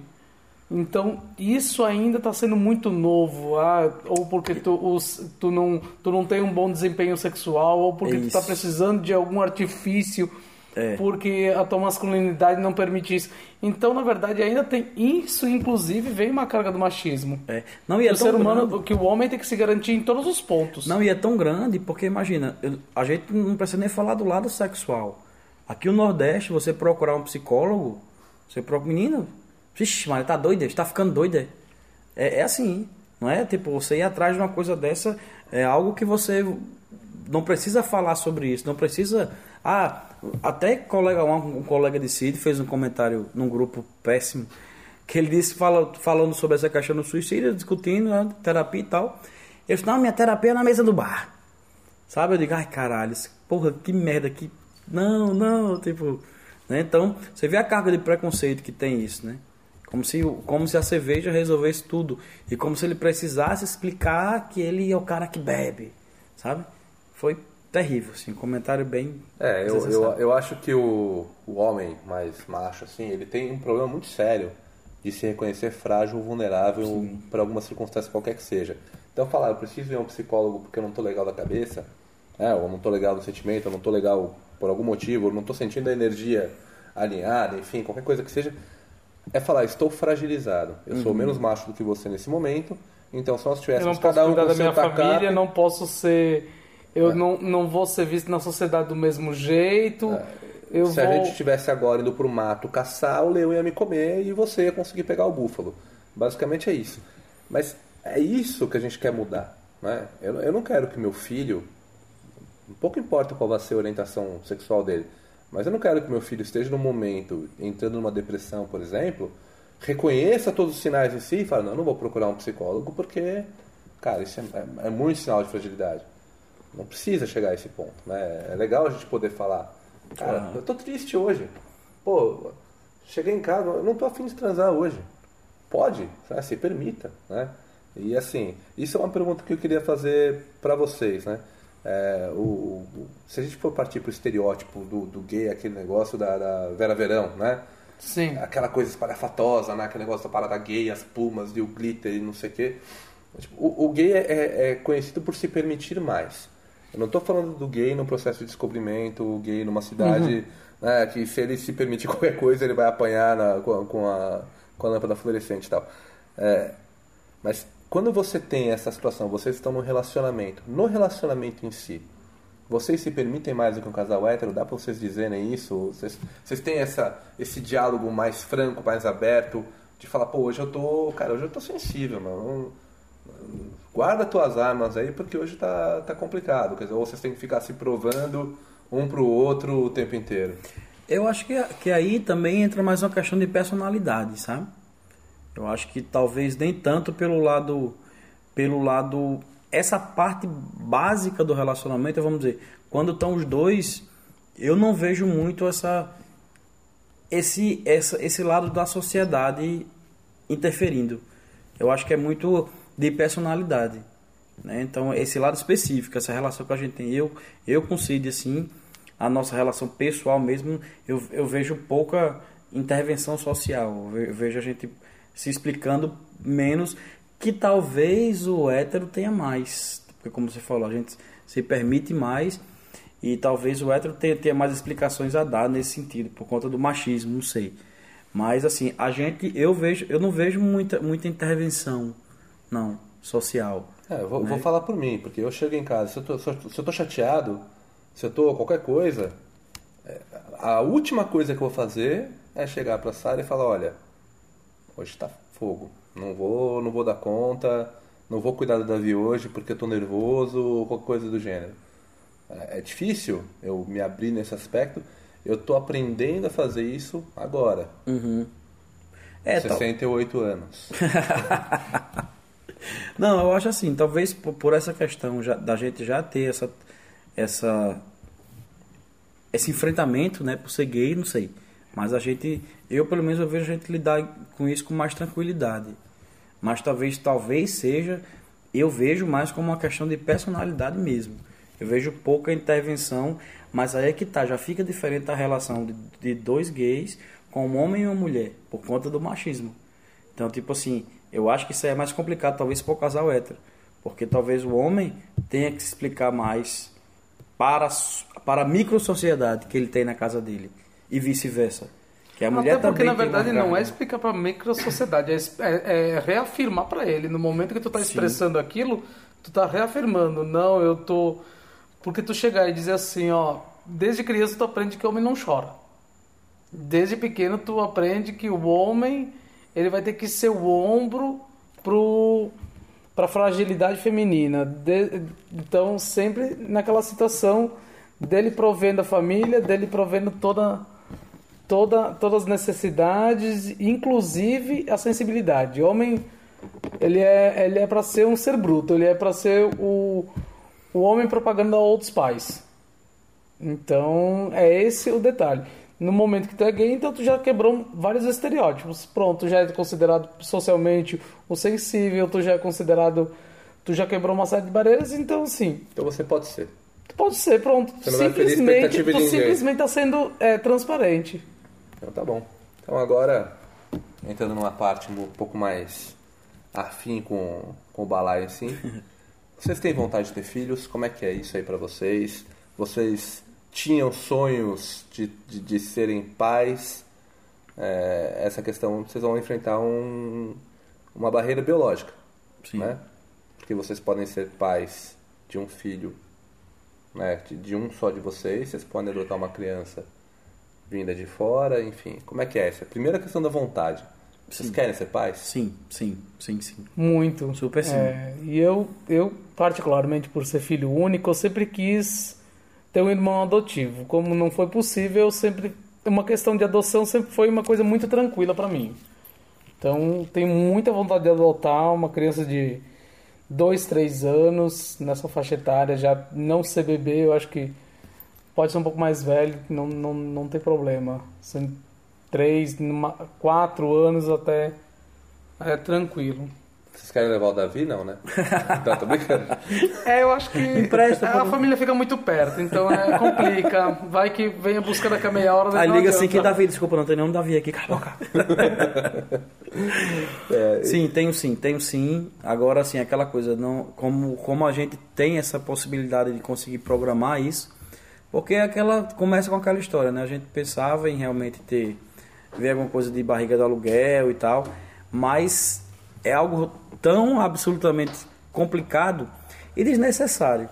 então isso ainda está sendo muito novo ah, ou porque tu, os, tu, não, tu não tem um bom desempenho sexual ou porque isso. tu está precisando de algum artifício é. porque a tua masculinidade não permite isso. Então, na verdade, ainda tem isso, inclusive, vem uma carga do machismo. É. Não, e é o ser humano, grande. que o homem tem que se garantir em todos os pontos. Não, e é tão grande, porque imagina, a gente não precisa nem falar do lado sexual. Aqui no Nordeste, você procurar um psicólogo, você procura, menino, vixe, mas tá doida, está ficando doida. É, é assim, não é? Tipo, você ir atrás de uma coisa dessa é algo que você não precisa falar sobre isso, não precisa. Ah, até colega, um, um colega de Cid fez um comentário num grupo péssimo que ele disse, fala, falando sobre essa questão do suicídio, discutindo, né, terapia e tal. Eu disse, não, minha terapia é na mesa do bar. Sabe? Eu digo, ai caralho, porra, que merda, que. Não, não, tipo. Né? Então, você vê a carga de preconceito que tem isso, né? Como se, como se a cerveja resolvesse tudo. E como se ele precisasse explicar que ele é o cara que bebe. Sabe? Foi terrível, assim, comentário bem. É, eu, eu, eu acho que o, o homem mais macho, assim, ele tem um problema muito sério de se reconhecer frágil ou vulnerável para alguma circunstância qualquer que seja. Então falar, eu preciso ver um psicólogo porque eu não tô legal da cabeça, é, ou não tô legal no sentimento, ou não tô legal por algum motivo, ou não tô sentindo a energia alinhada, enfim, qualquer coisa que seja, é falar, estou fragilizado. Eu uhum. sou menos macho do que você nesse momento, então se nós tivéssemos cada um com da minha família, não posso ser eu é. não, não vou ser visto na sociedade do mesmo jeito. É. Eu Se vou... a gente estivesse agora indo pro mato caçar, o leão ia me comer e você ia conseguir pegar o búfalo. Basicamente é isso. Mas é isso que a gente quer mudar. Né? Eu, eu não quero que meu filho, pouco importa qual vai ser a orientação sexual dele, mas eu não quero que meu filho esteja no momento entrando numa depressão, por exemplo, reconheça todos os sinais em si e fale, não, eu não vou procurar um psicólogo porque, cara, isso é, é, é muito sinal de fragilidade. Não precisa chegar a esse ponto, né? É legal a gente poder falar, cara, eu tô triste hoje. Pô, cheguei em casa, eu não tô afim de transar hoje. Pode, né? se permita, né? E assim, isso é uma pergunta que eu queria fazer para vocês, né? É, o, o, se a gente for partir pro estereótipo do, do gay, aquele negócio da, da, Vera Verão, né? Sim. Aquela coisa espalhafatosa, né? Aquele negócio da parada gay, as plumas e o glitter e não sei o quê. Tipo, o, o, gay é, é, é conhecido por se permitir mais. Eu não estou falando do gay no processo de descobrimento, o gay numa cidade uhum. né, que se ele se permitir [LAUGHS] qualquer coisa ele vai apanhar na, com, a, com, a, com a lâmpada fluorescente e tal. É, mas quando você tem essa situação, vocês estão no relacionamento, no relacionamento em si, vocês se permitem mais do que um casal hétero? Dá para vocês dizerem isso? Vocês, vocês têm essa, esse diálogo mais franco, mais aberto, de falar, pô, hoje eu tô, cara, hoje eu tô sensível, mano guarda tuas armas aí porque hoje tá, tá complicado. Quer dizer, ou vocês têm que ficar se provando um pro outro o tempo inteiro. Eu acho que, que aí também entra mais uma questão de personalidade, sabe? Eu acho que talvez nem tanto pelo lado pelo lado essa parte básica do relacionamento, vamos dizer, quando estão os dois, eu não vejo muito essa esse essa, esse lado da sociedade interferindo. Eu acho que é muito de personalidade. Né? Então, esse lado específico, essa relação que a gente tem, eu, eu consigo, assim, a nossa relação pessoal mesmo, eu, eu vejo pouca intervenção social. Eu vejo a gente se explicando menos, que talvez o hétero tenha mais. Porque, como você falou, a gente se permite mais e talvez o hétero tenha, tenha mais explicações a dar nesse sentido, por conta do machismo, não sei. Mas, assim, a gente, eu vejo, eu não vejo muita, muita intervenção não, social. É, eu vou, né? vou, falar por mim, porque eu chego em casa, se eu tô, se eu tô chateado, se eu tô qualquer coisa, é, a última coisa que eu vou fazer é chegar pra Sara e falar, olha, hoje tá fogo, não vou, não vou dar conta, não vou cuidar do Davi hoje porque eu tô nervoso, ou qualquer coisa do gênero. É, é difícil eu me abrir nesse aspecto, eu tô aprendendo a fazer isso agora. Uhum. É, 68 tal... anos. [LAUGHS] Não, eu acho assim, talvez por, essa questão já, da gente já ter essa, essa, esse enfrentamento, né, por ser gay, não sei. Mas a gente, eu pelo menos eu vejo a gente lidar com isso com mais tranquilidade. Mas talvez, talvez seja, eu vejo mais como uma questão de personalidade mesmo. Eu vejo pouca intervenção, mas aí é que tá, já fica diferente a relação de, de dois gays com um homem e uma mulher, por conta do machismo. Então, tipo assim, eu acho que isso é mais complicado, talvez, para o casal hétero. Porque talvez o homem tenha que se explicar mais para, para a micro-sociedade que ele tem na casa dele. E vice-versa. Que a mulher Até porque, na verdade, não é explicar para a micro-sociedade, é, é, é, reafirmar para ele. No momento que tu está expressando aquilo, tu está reafirmando. Não, eu tô... Porque tu chegar e dizer assim, ó... Desde criança tu aprende que o homem não chora. Desde pequeno tu aprende que o homem ele vai ter que ser o ombro para a fragilidade feminina. De, então, sempre naquela situação dele provendo a família, dele provendo toda toda, todas as necessidades, inclusive a sensibilidade. O homem, ele é, ele é para ser um ser bruto, ele é para ser o, o homem propaganda a outros pais. Então, é esse o detalhe. No momento que tu é gay, então tu já quebrou vários estereótipos. Pronto, tu já é considerado socialmente o sensível, tu já é considerado. Tu já quebrou uma série de barreiras, então sim. Então você pode ser. Tu pode ser, pronto. Você não simplesmente, tu ninguém. simplesmente tá sendo é, transparente. Então tá bom. Então agora, entrando numa parte um pouco mais afim com, com o balaio assim. [LAUGHS] Vocês têm vontade de ter filhos? Como é que é isso aí pra vocês? Vocês tinham sonhos de, de, de serem pais? É, essa questão, vocês vão enfrentar um, uma barreira biológica, Sim. né? Porque vocês podem ser pais de um filho, né? De, de um só de vocês. Vocês podem adotar uma criança vinda de fora, enfim. Como é que é essa? Primeira questão da vontade. Vocês Sim. querem ser pais? Sim, sim, sim, sim. Muito. Super sim. É, e eu, eu, particularmente por ser filho único, eu sempre quis ter um irmão adotivo. Como não foi possível, eu sempre. Uma questão de adoção sempre foi uma coisa muito tranquila para mim. Então, tenho muita vontade de adotar uma criança de dois, três anos nessa faixa etária, já não ser bebê, eu acho que pode ser um pouco mais velho, não, não, não tem problema. Três, numa- quatro anos até é tranquilo. Vocês querem levar o Davi? Não, né? [LAUGHS] Não, tô brincando. É, eu acho que Empresta a família fica muito perto, então é, complica. Vai que venha buscar daqui a meia hora. Aí liga assim, que Davi, desculpa, não tem nenhum Davi aqui, cala a boca. [LAUGHS] Sim, tenho sim, tenho sim. Agora sim, aquela coisa, não, como, como a gente tem essa possibilidade de conseguir programar isso, porque é aquela começa com aquela história, né? A gente pensava em realmente ter ver alguma coisa de barriga do aluguel e tal, mas é algo tão absolutamente complicado e desnecessário.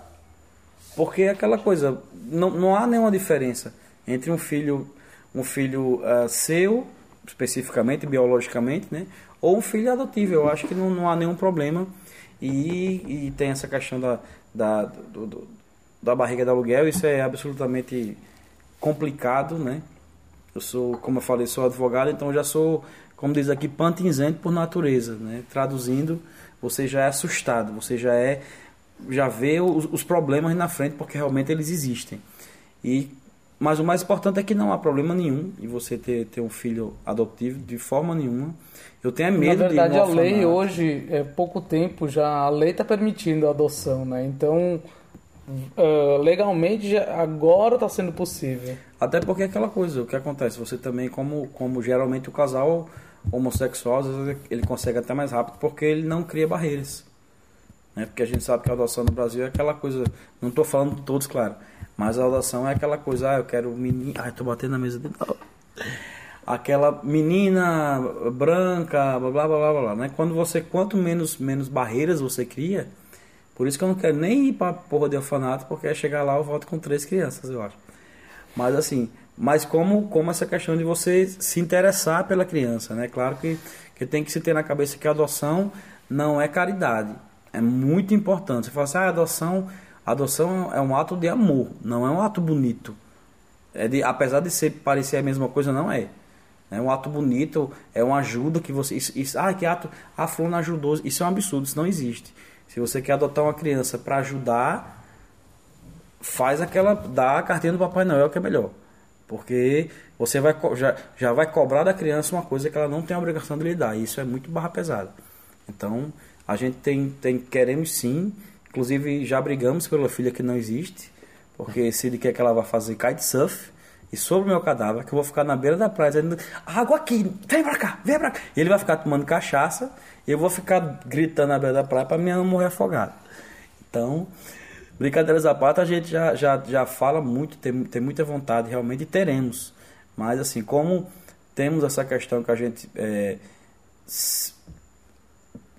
Porque é aquela coisa, não, não há nenhuma diferença entre um filho, um filho ah, seu, especificamente, biologicamente, né? Ou um filho adotivo. Eu acho que não, não há nenhum problema. E, e tem essa questão da, da, do- do- da barriga do aluguel, isso é absolutamente complicado, né? Eu sou, como eu falei, sou advogado, então já sou, como diz aqui, pantinzento por natureza, né? Traduzindo, você já é assustado, você já é já vê os, os problemas na frente porque realmente eles existem. E mas o mais importante é que não há problema nenhum em você ter, ter um filho adotivo de forma nenhuma. Eu tenho é Na medo verdade, de a lei hoje, é pouco tempo já, a lei está permitindo a adoção, né? Então, ah, legalmente, agora está sendo possível. Até porque é aquela coisa, o que acontece, você também, como, como geralmente o casal homossexual, às vezes ele consegue até mais rápido porque ele não cria barreiras. Né? Porque a gente sabe que a adoção no Brasil é aquela coisa, não estou falando de todos, claro, mas a adoção é aquela coisa, ah, eu quero menino. Ai, tô batendo na mesa de novo. Aquela menina branca, blá blá blá blá blá, né? Quando você, quanto menos, menos barreiras você cria, por isso que eu não quero nem ir pra porra de orfanato, porque é chegar lá eu volto com três crianças, eu acho. Mas assim, mas como, como essa questão de você se interessar pela criança, né? Claro que, que tem que se ter na cabeça que a adoção não é caridade. É muito importante. Você fala assim, ah, adoção, adoção é um ato de amor, não é um ato bonito. É de, apesar de ser parecer a mesma coisa, não é. É um ato bonito, é uma ajuda que você. Isso, isso- ah, que ato. A fulana ajudou. Isso é um absurdo, isso não existe. Se você quer adotar uma criança para ajudar, faz aquela. dá a cartinha do Papai Noel que é melhor. Porque você vai, já, já vai cobrar da criança uma coisa que ela não tem a obrigação de lhe dar. E isso é muito barra pesada. Então, a gente tem, tem queremos sim. Inclusive, já brigamos pela filha que não existe. Porque se ele quer que ela vá fazer kitesurf. E sobre o meu cadáver, que eu vou ficar na beira da praia dizendo: água aqui, vem pra cá, vem pra cá. E ele vai ficar tomando cachaça. E eu vou ficar gritando na beira da praia pra minha não morrer afogada. Então, brincadeiras à parte, a gente já, já, já fala muito, tem, tem muita vontade realmente e teremos. Mas, assim, como temos essa questão que a gente é,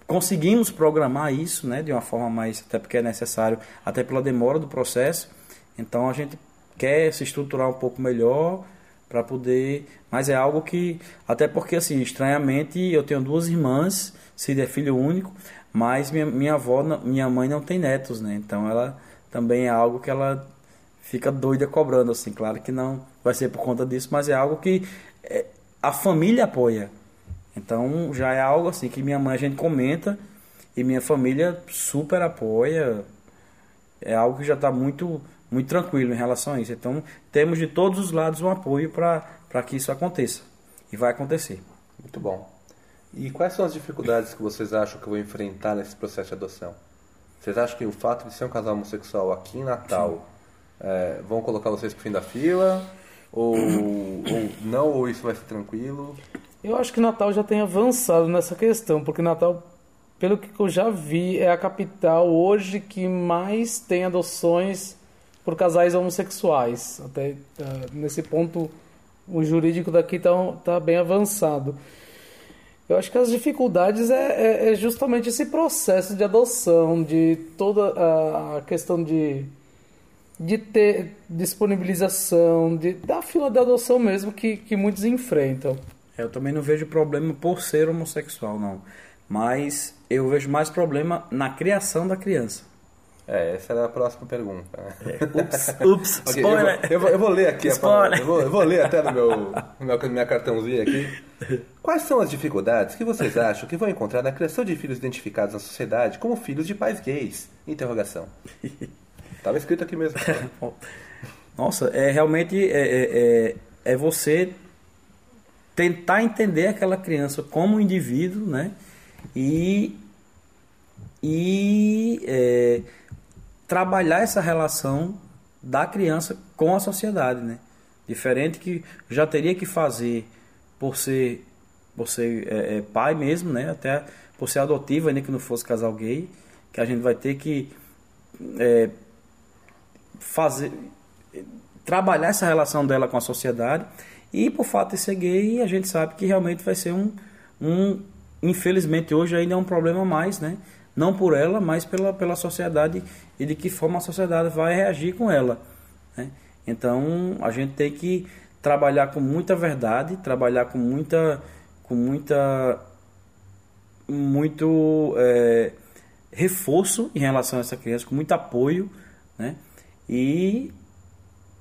conseguimos programar isso né, de uma forma mais, até porque é necessário, até pela demora do processo, então a gente quer se estruturar um pouco melhor para poder. Mas é algo que. Até porque, assim, estranhamente, eu tenho duas irmãs, Cid é filho único, mas minha, minha avó, minha mãe não tem netos, né? Então ela também é algo que ela fica doida cobrando, assim. Claro que não, vai ser por conta disso, mas é algo que é, a família apoia. Então já é algo assim que minha mãe a gente comenta e minha família super apoia. É algo que já está muito, muito tranquilo em relação a isso. Então temos de todos os lados um apoio para que isso aconteça. E vai acontecer. Muito bom. E quais são as dificuldades que vocês acham que eu vou enfrentar nesse processo de adoção? Vocês acham que o fato de ser um casal homossexual aqui em Natal é, vão colocar vocês pro fim da fila? Ou, ou não, ou isso vai ser tranquilo? Eu acho que Natal já tem avançado nessa questão, porque Natal, pelo que eu já vi, é a capital hoje que mais tem adoções por casais homossexuais. Até uh, nesse ponto, o jurídico daqui está tá bem avançado. Eu acho que as dificuldades é, é, é justamente esse processo de adoção, de toda a questão de, de ter disponibilização, de, da fila de adoção mesmo que, que muitos enfrentam. Eu também não vejo problema por ser homossexual, não. Mas eu vejo mais problema na criação da criança. É, essa era a próxima pergunta. É. Ups, ups, [LAUGHS] okay, spoiler. Eu vou, eu, vou, ler aqui spoiler. a eu vou, eu vou ler até no meu, no meu minha cartãozinha aqui. Quais são as dificuldades que vocês acham que vão encontrar na criação de filhos identificados na sociedade como filhos de pais gays? Interrogação. Estava escrito aqui mesmo. [LAUGHS] Nossa, é realmente é, é, é, é você tentar entender aquela criança como um indivíduo, né? E, e é, trabalhar essa relação da criança com a sociedade, né? Diferente que já teria que fazer por ser, por ser é, é, pai mesmo, né? Até por ser adotivo, ainda que não fosse casal gay, que a gente vai ter que é, fazer trabalhar essa relação dela com a sociedade e por fato de ser gay a gente sabe que realmente vai ser um, um infelizmente hoje ainda é um problema mais né não por ela, mas pela, pela sociedade e de que forma a sociedade vai reagir com ela. Né? Então a gente tem que trabalhar com muita verdade, trabalhar com muita, com muita, muito é, reforço em relação a essa criança, com muito apoio, né? E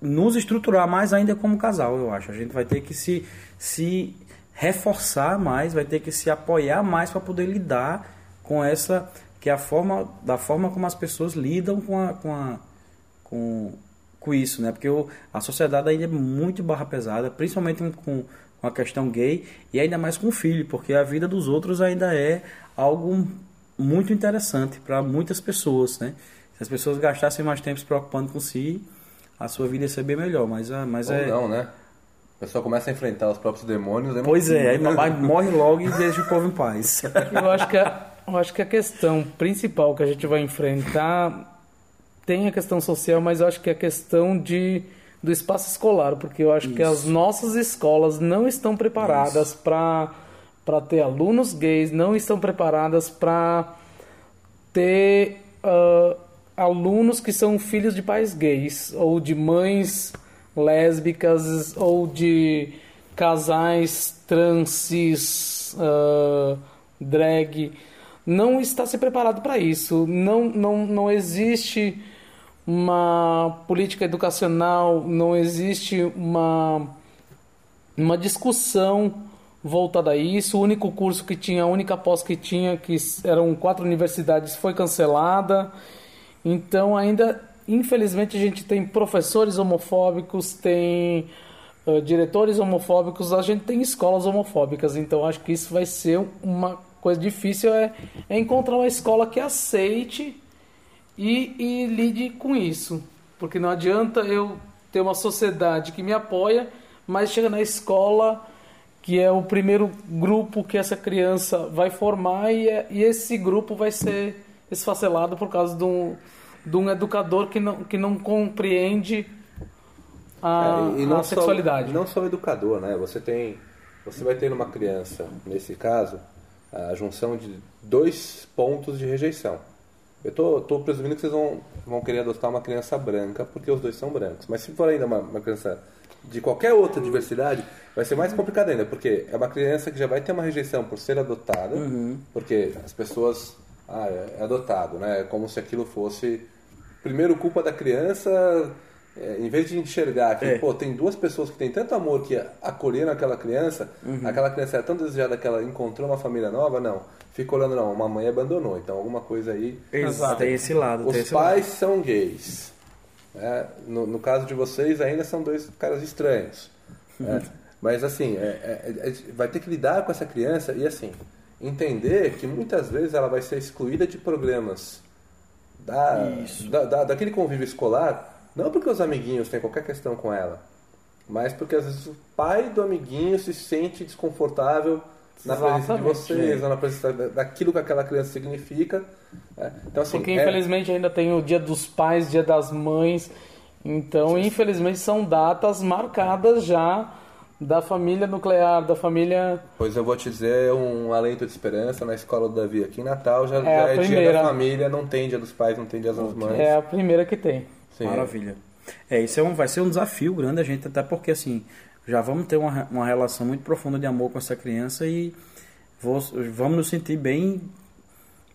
nos estruturar mais ainda como casal, eu acho. A gente vai ter que se, se reforçar mais, vai ter que se apoiar mais para poder lidar com essa que é a forma da forma como as pessoas lidam com a, com, a, com, com isso, né? Porque o, a sociedade ainda é muito barra pesada, principalmente com, com a questão gay e ainda mais com o filho, porque a vida dos outros ainda é algo muito interessante para muitas pessoas, né? Se as pessoas gastassem mais tempo se preocupando com si, a sua vida ia ser bem melhor, mas, mas Ou é... não, né? O pessoal começa a enfrentar os próprios demônios. É pois é, aí morre logo e [LAUGHS] deixa o povo em paz. Eu acho que a, eu acho que a questão principal que a gente vai enfrentar tem a questão social, mas eu acho que é a questão de do espaço escolar, porque eu acho Isso. que as nossas escolas não estão preparadas para para ter alunos gays, não estão preparadas para ter uh, alunos que são filhos de pais gays ou de mães lésbicas ou de casais transes uh, drag não está se preparado para isso. Não, não, não existe uma política educacional, não existe uma, uma discussão voltada a isso. O único curso que tinha, a única pós que tinha, que eram quatro universidades, foi cancelada. Então, ainda, infelizmente, a gente tem professores homofóbicos, tem uh, diretores homofóbicos, a gente tem escolas homofóbicas. Então, acho que isso vai ser uma coisa difícil é, é encontrar uma escola que aceite e, e lide com isso. Porque não adianta eu ter uma sociedade que me apoia, mas chega na escola que é o primeiro grupo que essa criança vai formar e, é, e esse grupo vai ser esfacelado por causa de um, de um educador que não, que não compreende a, é, a sexualidade. Só, não só o educador, né? Você tem, você vai ter uma criança, nesse caso, a junção de dois pontos de rejeição. Eu tô, tô presumindo que vocês vão, vão querer adotar uma criança branca porque os dois são brancos. Mas se for ainda uma, uma criança de qualquer outra diversidade, vai ser mais complicado ainda, porque é uma criança que já vai ter uma rejeição por ser adotada, uhum. porque as pessoas. Ah, é adotado, né? É como se aquilo fosse. Primeiro, culpa da criança, é, em vez de enxergar que, É. pô, tem duas pessoas que têm tanto amor que acolheram aquela criança, Uhum. aquela criança é tão desejada que ela encontrou uma família nova, não. Fica olhando, não, uma mãe abandonou, então alguma coisa aí. Exato. Tem esse lado. Os esse pais são gays. né? No, no caso de vocês, ainda são dois caras estranhos. né? Mas assim, é- é- é- vai ter que lidar com essa criança e assim, entender que muitas vezes ela vai ser excluída de programas da, da- da- daquele convívio escolar, não porque os amiguinhos têm qualquer questão com ela, mas porque às vezes o pai do amiguinho se sente desconfortável na presença de vocês, ou na presença da- daquilo que aquela criança significa. né? Então, assim, Porque é- infelizmente ainda tem o dia dos pais, dia das mães. Então, infelizmente, são datas marcadas já da família nuclear, da família. Pois eu vou te dizer um alento de esperança na escola do Davi aqui em Natal já, É já é dia da família, não tem dia dos pais, não tem dia das mães. É a primeira que tem. Sim. Maravilha. É, isso é um, vai ser um desafio grande a gente, até porque assim, já vamos ter uma, uma relação muito profunda de amor com essa criança e vou- vamos nos sentir bem.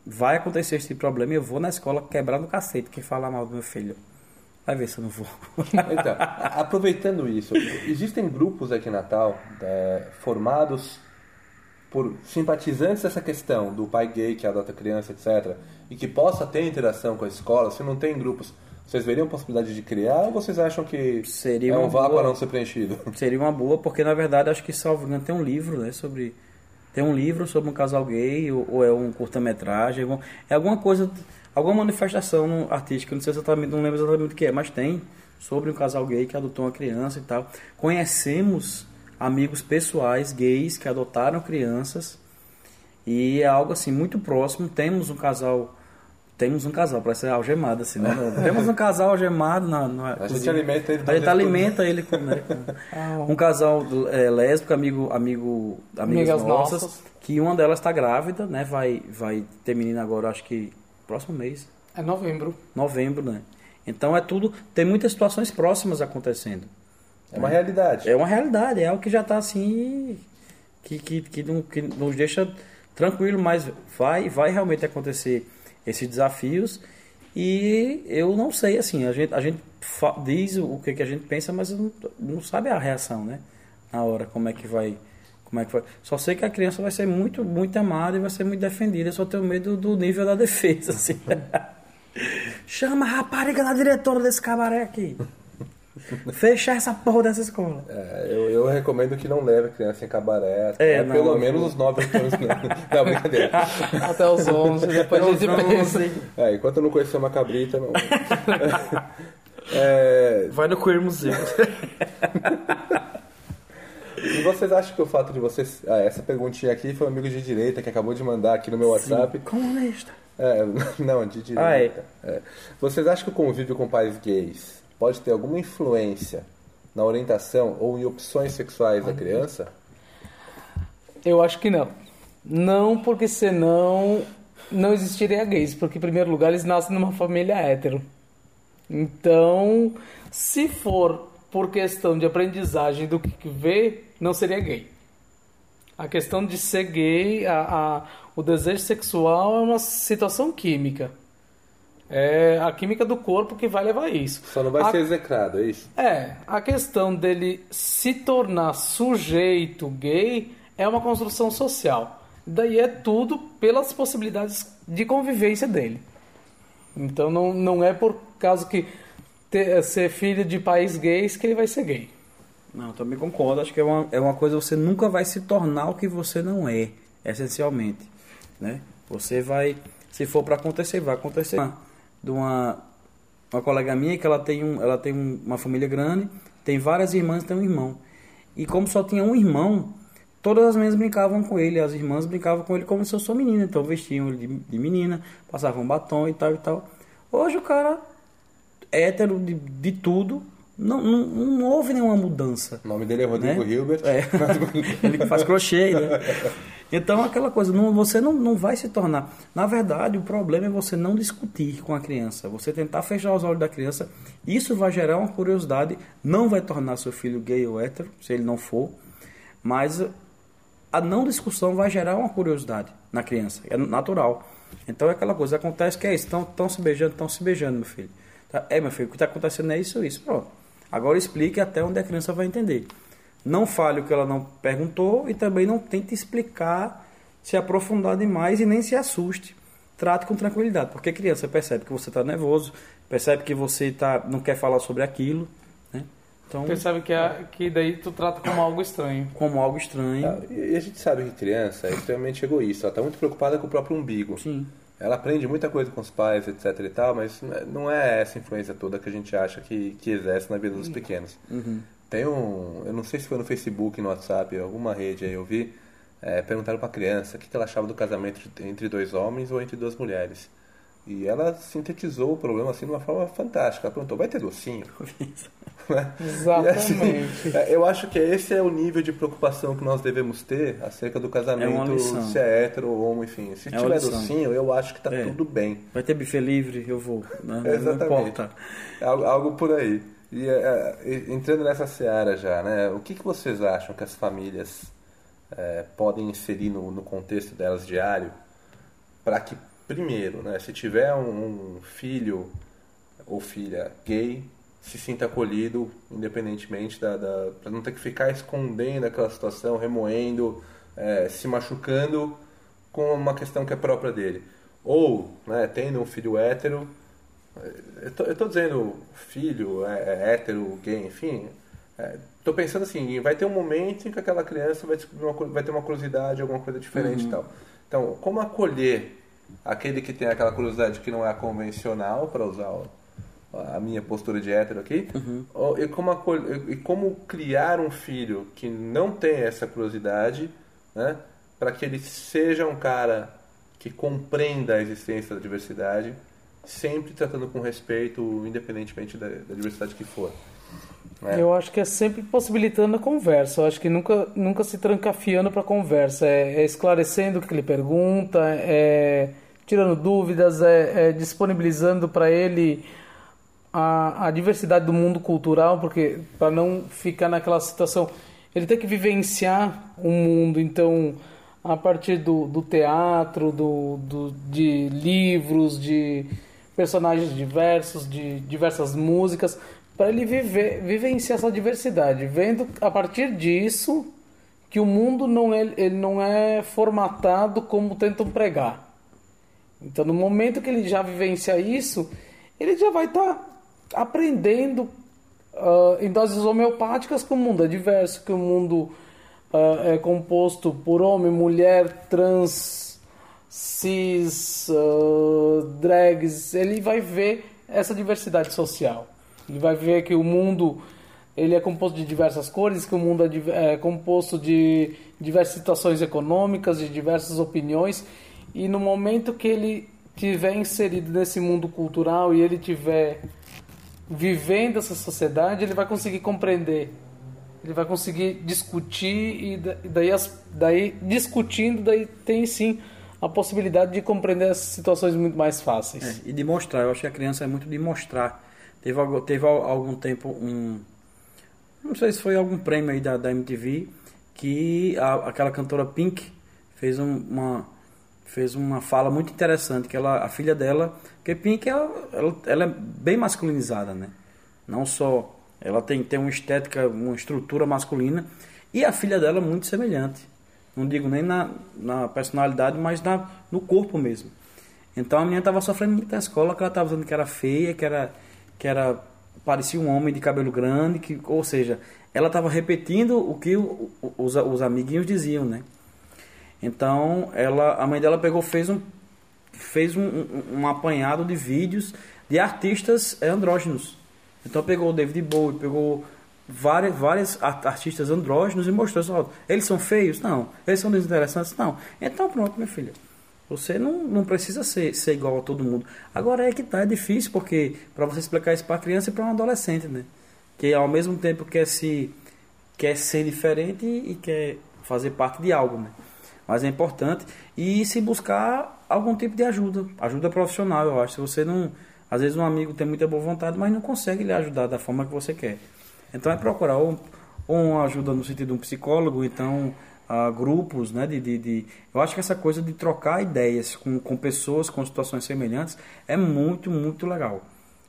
Vai acontecer esse problema e eu vou na escola quebrar no cacete quem falar mal do meu filho. Vai ver se eu não vou. Então, [LAUGHS] aproveitando isso, existem grupos aqui em Natal é, formados por simpatizantes dessa questão do pai gay que adota criança, etc., e que possa ter interação com a escola. Se não tem grupos, vocês veriam possibilidade de criar ou vocês acham que Seria é um uma vácuo boa- a não ser preenchido? [LAUGHS] Seria uma boa, porque na verdade acho que salvo engano tem um livro, né, sobre tem um livro sobre um casal gay ou, ou é um curta-metragem, é alguma coisa, alguma manifestação artística, não sei exatamente, não lembro exatamente o que é, mas tem sobre um casal gay que adotou uma criança e tal. Conhecemos amigos pessoais gays que adotaram crianças e é algo assim muito próximo. Temos um casal temos um casal, parece algemado assim, né? [LAUGHS] Temos um casal algemado na, na A gente cozinha. alimenta ele A gente alimenta ele com, né, com- [LAUGHS] um casal é, lésbico, amigo, amigo, amigas Amigas nossas, nossas. que uma delas está grávida, né? Vai, vai ter menina agora, acho que próximo mês, É novembro. novembro, né? Então é tudo, tem muitas situações próximas acontecendo. É uma realidade. É uma realidade, é algo que já está assim, que, que, que, não, que nos deixa tranquilo, mas vai, vai realmente acontecer esses desafios e eu não sei, assim, a gente, a gente diz o que, que a gente pensa, mas não, não sabe a reação, né? Na hora, como é que vai... Como é que vai. Só sei que a criança vai ser muito, muito amada e vai ser muito defendida. Eu só tenho medo do nível da defesa, assim. [LAUGHS] Chama a rapariga da diretora desse cabaré aqui. Fecha essa porra dessa escola. É, eu, eu recomendo que não leve a criança em cabaré. até É, não, pelo eu- menos os 9 anos. Não, [LAUGHS] não brincadeira. Até os 11, [LAUGHS] depois a gente pensa. É, enquanto eu não conhecer uma cabrita, não. [LAUGHS] É, Vai no Queer Museu. e vocês acham que o fato de vocês. Ah, essa perguntinha aqui foi um amigo de direita que acabou de mandar aqui no meu WhatsApp. Comunista. É, não, de direita. É. Vocês acham que o convívio com pais gays pode ter alguma influência na orientação ou em opções sexuais da criança? Eu acho que não. Não, porque senão não existiria gays, porque em primeiro lugar eles nascem numa família hétero. Então, se for por questão de aprendizagem do que vê, não seria gay. A questão de ser gay, a, a- o desejo sexual é uma situação química. É a química do corpo que vai levar a isso. Só não vai A- ser execrado, é isso? é, a questão dele se tornar sujeito gay é uma construção social. Daí é tudo pelas possibilidades de convivência dele. Então não, não é por causa que ter- ser filho de pais gays que ele vai ser gay. Não, também concordo. Acho que é uma, é uma coisa você nunca vai se tornar o que você não é, essencialmente, né? Você vai, se for para acontecer, vai acontecer. De uma uma colega minha que ela tem um, ela tem um- uma família grande, tem várias irmãs, e tem um irmão. E como só tinha um irmão, todas as meninas brincavam com ele, as irmãs brincavam com ele como se eu sou menina, então vestiam ele de, de menina, passavam batom e tal e tal. Hoje o cara hétero de, de tudo, não, não, não houve nenhuma mudança. O nome dele é Rodrigo Né? Hilbert. É. [LAUGHS] Ele que faz crochê, né? [LAUGHS] Então, aquela coisa, não, você não, não vai se tornar. Na verdade, o problema é você não discutir com a criança, você tentar fechar os olhos da criança. Isso vai gerar uma curiosidade, não vai tornar seu filho gay ou hétero, se ele não for, mas a não discussão vai gerar uma curiosidade na criança, é natural. Então, é aquela coisa, acontece que é isso, estão se beijando, estão se beijando, meu filho. Tá, É, meu filho, o que está acontecendo é isso, isso. Pronto. Agora explique até onde a criança vai entender. Não fale o que ela não perguntou e também não tente explicar, se aprofundar demais e nem se assuste. Trate com tranquilidade, porque a criança percebe que você está nervoso, percebe que você tá, não quer falar sobre aquilo, né? Então, Percebe que, é, que daí tu trata como algo estranho. como algo estranho. Ah, E a gente sabe que criança é extremamente egoísta, ela está muito preocupada com o próprio umbigo. Sim. Ela aprende muita coisa com os pais, etc e tal, mas não é- não é essa influência toda que a gente acha que, que exerce na vida dos pequenos. Tem um, eu não sei se foi no Facebook, no WhatsApp, alguma rede aí eu vi, é, perguntaram pra criança o que ela achava do casamento entre dois homens ou entre duas mulheres. E ela sintetizou o problema assim de uma forma fantástica. Ela perguntou, vai ter docinho? [LAUGHS] Né? Exatamente. E, assim, é, eu acho que esse é o nível de preocupação que nós devemos ter acerca do É uma casamento, lição. se é hétero ou homo, enfim. Se É tiver docinho, eu acho que tá É. tudo bem. Vai ter buffet livre, eu vou. né? Não [LAUGHS] Exatamente. importa. É Algo, algo por aí. E é, é, entrando nessa seara já, né? O que, que vocês acham que as famílias é, podem inserir no, no contexto delas diário para que, primeiro, né, se tiver um, um filho ou filha gay, se sinta acolhido, independentemente da, da para não ter que ficar escondendo aquela situação, remoendo, é, se machucando com uma questão que é própria dele. Ou, né, tendo um filho hétero, eu tô, eu tô dizendo filho, é, é hétero, gay, enfim. É, tô pensando assim, vai ter um momento em que aquela criança vai, uma, vai ter uma curiosidade, alguma coisa diferente e tal. Então, como acolher aquele que tem aquela curiosidade que não é a convencional, para usar a minha postura de hétero aqui, ou- e, como acol- e como criar um filho que não tem essa curiosidade, né, para que ele seja um cara que compreenda a existência da diversidade, sempre tratando com respeito, independentemente da, da diversidade que for. né? Eu acho que é sempre possibilitando a conversa. Eu acho que nunca, nunca se trancafiando para conversa. É, é esclarecendo o que ele pergunta, é tirando dúvidas, é, é disponibilizando para ele a, a diversidade do mundo cultural, porque para não ficar naquela situação, ele tem que vivenciar o mundo. Então, a partir do, do teatro, do, do, de livros, de personagens diversos, de diversas músicas, para ele viver, vivenciar essa diversidade, vendo a partir disso que o mundo não é, ele não é formatado como tentam pregar. Então, no momento que ele já vivencia isso, ele já vai estar aprendendo ah, em doses homeopáticas que o mundo é diverso, que o mundo ah, é composto por homem, mulher, trans, cis, ah, drags. Ele vai ver essa diversidade social. Ele vai ver que o mundo ele é composto de diversas cores, que o mundo é, é composto de diversas situações econômicas, de diversas opiniões, e no momento que ele tiver inserido nesse mundo cultural e ele tiver vivendo essa sociedade, ele vai conseguir compreender, ele vai conseguir discutir e da- daí, daí discutindo, daí tem sim a possibilidade de compreender as situações muito mais fáceis. É, e de mostrar, eu acho que a criança é muito de mostrar. Teve, teve al- algum tempo um. Não sei se foi algum prêmio aí da, da MTV que a- aquela cantora Pink fez um- uma fez uma fala muito interessante que ela a filha dela porque Pink ela, ela, ela é bem masculinizada né não só ela tem tem uma estética uma estrutura masculina e a filha dela é muito semelhante não digo nem na, na personalidade mas na no corpo mesmo então a menina estava sofrendo muito na escola, que ela estava dizendo que era feia, que era que era parecia um homem de cabelo grande, que, ou seja, ela estava repetindo o que o- os, os amiguinhos diziam, né? Então, ela, a mãe dela pegou, fez um fez um, um, um apanhado de vídeos de artistas andrógenos. Então pegou o David Bowie, pegou várias, várias art- artistas andrógenos e mostrou só, eles são feios? Não. Eles são desinteressantes? Não. Então pronto, minha filha. Você não, não precisa ser, ser igual a todo mundo. Agora é que tá, é difícil, porque para você explicar isso para criança e para um adolescente, né? Que ao mesmo tempo quer se quer ser diferente e quer fazer parte de algo, né? Mas é importante e se buscar algum tipo de ajuda, ajuda profissional, eu acho. Se você não, às vezes um amigo tem muita boa vontade, mas não consegue lhe ajudar da forma que você quer. Então é procurar ou, ou uma ajuda no sentido de um psicólogo, então ah, grupos, né? De, de, de- eu acho que essa coisa de trocar ideias com, com pessoas com situações semelhantes é muito, muito legal.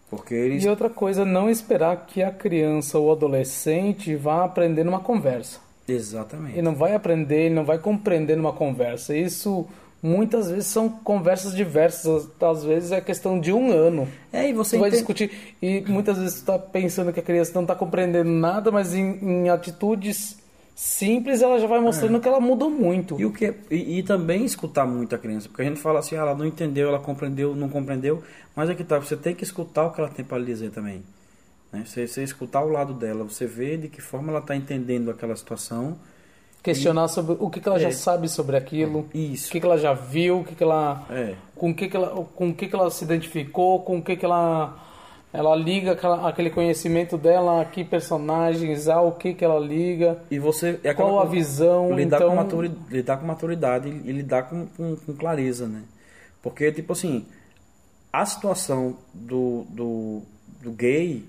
Porque eles. E outra coisa, não esperar que a criança ou adolescente vá aprender numa conversa. Exatamente. Ele não vai aprender, ele não vai compreender numa conversa. Isso muitas vezes são conversas diversas, às vezes é questão de um ano. É, e você Você vai entende- discutir e muitas vezes está pensando que a criança não está compreendendo nada, mas em, em atitudes simples ela já vai mostrando que ela mudou muito. E, o que, e, e também escutar muito a criança, porque a gente fala assim, ah, ela não entendeu, ela compreendeu, não compreendeu, mas é que tá, você tem que escutar o que ela tem para lhe dizer também. Né? Você, você escutar o lado dela, você vê de que forma ela está entendendo aquela situação. Questionar sobre o que, que ela já É. sabe sobre aquilo, Isso. o que, que ela já viu, o que, que ela É. com o que, que ela com que, que ela se identificou, com o que, que ela ela liga aquela- aquele conhecimento dela, a que personagens, ao que que ela liga. E você é Qual a visão, lidar, então- com maturi, lidar com maturidade e lidar com, com, com clareza, né? Porque, tipo assim, a situação do, do, do gay,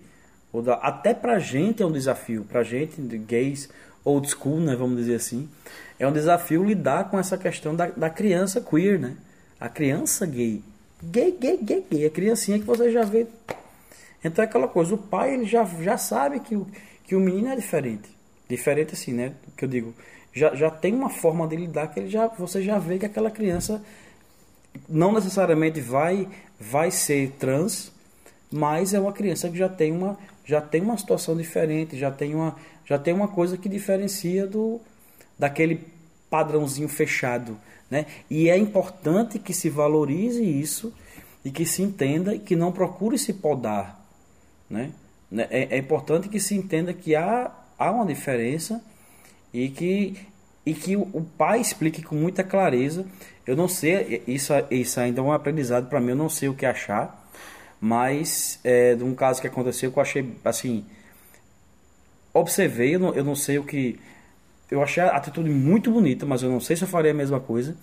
ou da, até pra gente é um desafio, pra gente, de gays old school, né, vamos dizer assim, é um desafio lidar com essa questão da, da criança queer, né? A criança gay. Gay, gay, gay, gay. A criancinha que você já vê. Então é aquela coisa, o pai ele já, já sabe que o, que o menino é diferente. Diferente assim, né? Que eu digo, já, já tem uma forma de lidar que ele já, você já vê que aquela criança não necessariamente vai vai ser trans, mas é uma criança que já tem uma já tem uma situação diferente, já tem uma já tem uma coisa que diferencia do daquele padrãozinho fechado, né? E é importante que se valorize isso e que se entenda e que não procure se podar, né? Né? É, é importante que se entenda que há há uma diferença e que e que o pai explique com muita clareza. Eu não sei, isso, isso ainda é um aprendizado para mim, eu não sei o que achar, mas é, de um caso que aconteceu que eu achei assim. Observei, eu não, eu não sei o que. Eu achei a atitude muito bonita, mas eu não sei se eu faria a mesma coisa.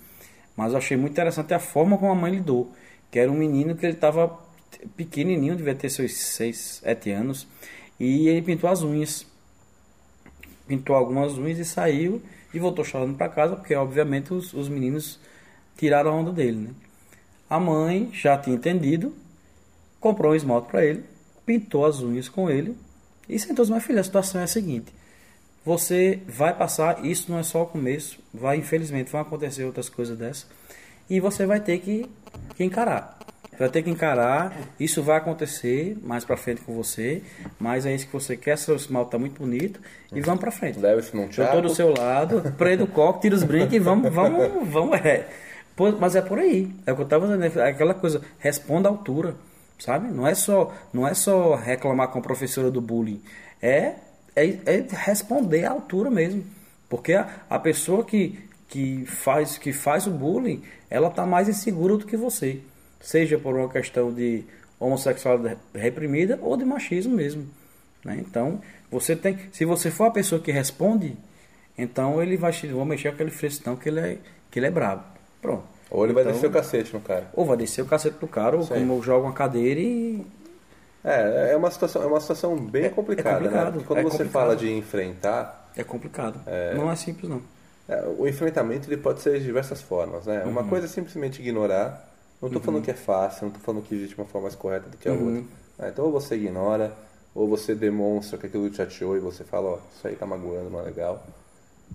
Mas eu achei muito interessante a forma como a mãe lidou. Que era um menino que ele estava pequenininho, devia ter seus 6, 7 anos, e ele pintou as unhas pintou algumas unhas e saiu e voltou chorando para casa, porque obviamente os, os meninos tiraram a onda dele, né? A mãe já tinha entendido, comprou um esmalte para ele, pintou as unhas com ele e sentou-se, minha filha, a situação é a seguinte, você vai passar, isso não é só o começo, vai, infelizmente, vão acontecer outras coisas dessas, e você vai ter que, que encarar. Vai ter que encarar, isso vai acontecer mais pra frente com você, mas é isso que você quer, seu esmalte tá muito bonito, e vamos pra frente. Leva isso num Eu tô do seu lado, prendo o copo, tiro os brincos e vamos, vamos, vamos, é. Mas é por aí. É o que eu tava dizendo, é aquela coisa, responda à altura, sabe? Não é só, não é só reclamar com a professora do bullying, é, é, é responder à altura mesmo. Porque a, a pessoa que, que, faz, que faz o bullying, ela tá mais insegura do que você. Seja por uma questão de homossexualidade reprimida ou de machismo mesmo. Né? Então, você tem, se você for a pessoa que responde, então ele vai vou mexer com aquele frescão que ele é que ele é brabo. Pronto. Ou ele vai Então- descer o cacete no cara. Ou vai descer o cacete do cara, ou Sim. como joga uma cadeira e É, é uma situação, é uma situação bem complicada, complicado, né? Porque quando é você complicado. fala de enfrentar, é complicado. Não é simples não. é, o enfrentamento ele pode ser de diversas formas, né? Uhum. Uma coisa é simplesmente ignorar. Não estou falando que é fácil, não estou falando que existe uma forma mais correta do que a Uhum. outra. É, então ou você ignora, ou você demonstra que aquilo te chateou e você fala, ó, isso aí tá magoando, não é legal.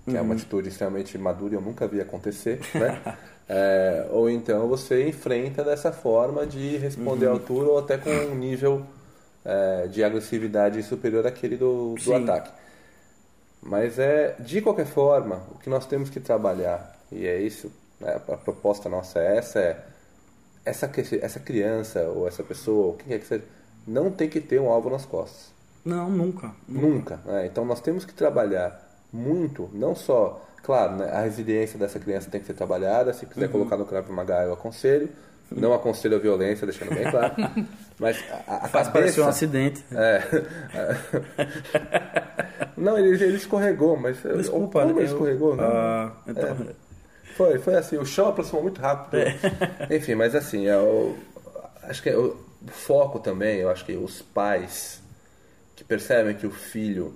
Que Uhum. é uma atitude extremamente madura e eu nunca vi acontecer, né? [LAUGHS] É, ou então você enfrenta dessa forma de responder Uhum. à altura ou até com um nível é, de agressividade superior àquele do, do ataque. Mas é, de qualquer forma, o que nós temos que trabalhar, e é isso, né, a proposta nossa é essa, é essa, essa criança ou essa pessoa, ou quem quer que seja, não tem que ter um alvo nas costas. Não, nunca. Nunca. né? Então nós temos que trabalhar muito, não só, claro, né, a resiliência dessa criança tem que ser trabalhada, se quiser colocar no Krav Maga eu aconselho, não aconselho a violência, deixando bem claro, [LAUGHS] mas a, a Faz parecer um cabeça... acidente. É. [LAUGHS] Não, ele, ele escorregou, mas Desculpa, como ele eu- escorregou? Não. Ah, então, Foi, foi assim, o chão aproximou muito rápido. [LAUGHS] Enfim, mas assim, é o- acho que é o foco também, eu acho que os pais que percebem que o filho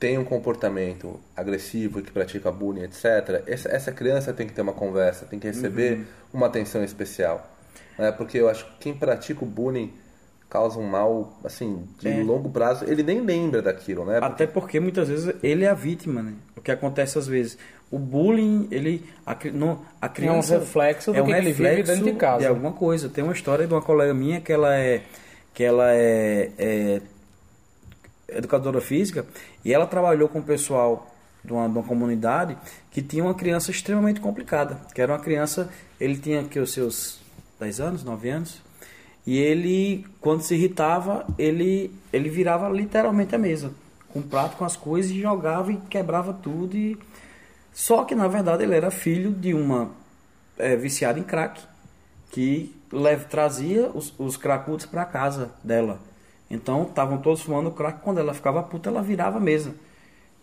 tem um comportamento agressivo e que pratica bullying, etc., essa, essa criança tem que ter uma conversa, tem que receber uma atenção especial. né? Porque eu acho que quem pratica o bullying causa um mal, assim, de É. longo prazo. Ele nem lembra daquilo, né? Até porque muitas vezes ele é a vítima, né? O que acontece às vezes. O bullying, ele. A, não, a criança. É reflexo do é um que ele vive reflexo dentro de casa. De alguma coisa. Tem uma história de uma colega minha que ela é. Que ela é, é educadora física e ela trabalhou com o pessoal de uma, de uma comunidade que tinha uma criança extremamente complicada. Que era uma criança, ele tinha que os seus 10 anos, 9 anos, e ele, quando se irritava, ele, ele virava literalmente a mesa, com um prato com as coisas e jogava e quebrava tudo. E... Só que na verdade ele era filho de uma é, viciada em crack que lev- trazia os, os cracudos para casa dela. Então estavam todos fumando crack. Quando ela ficava puta, ela virava a mesa.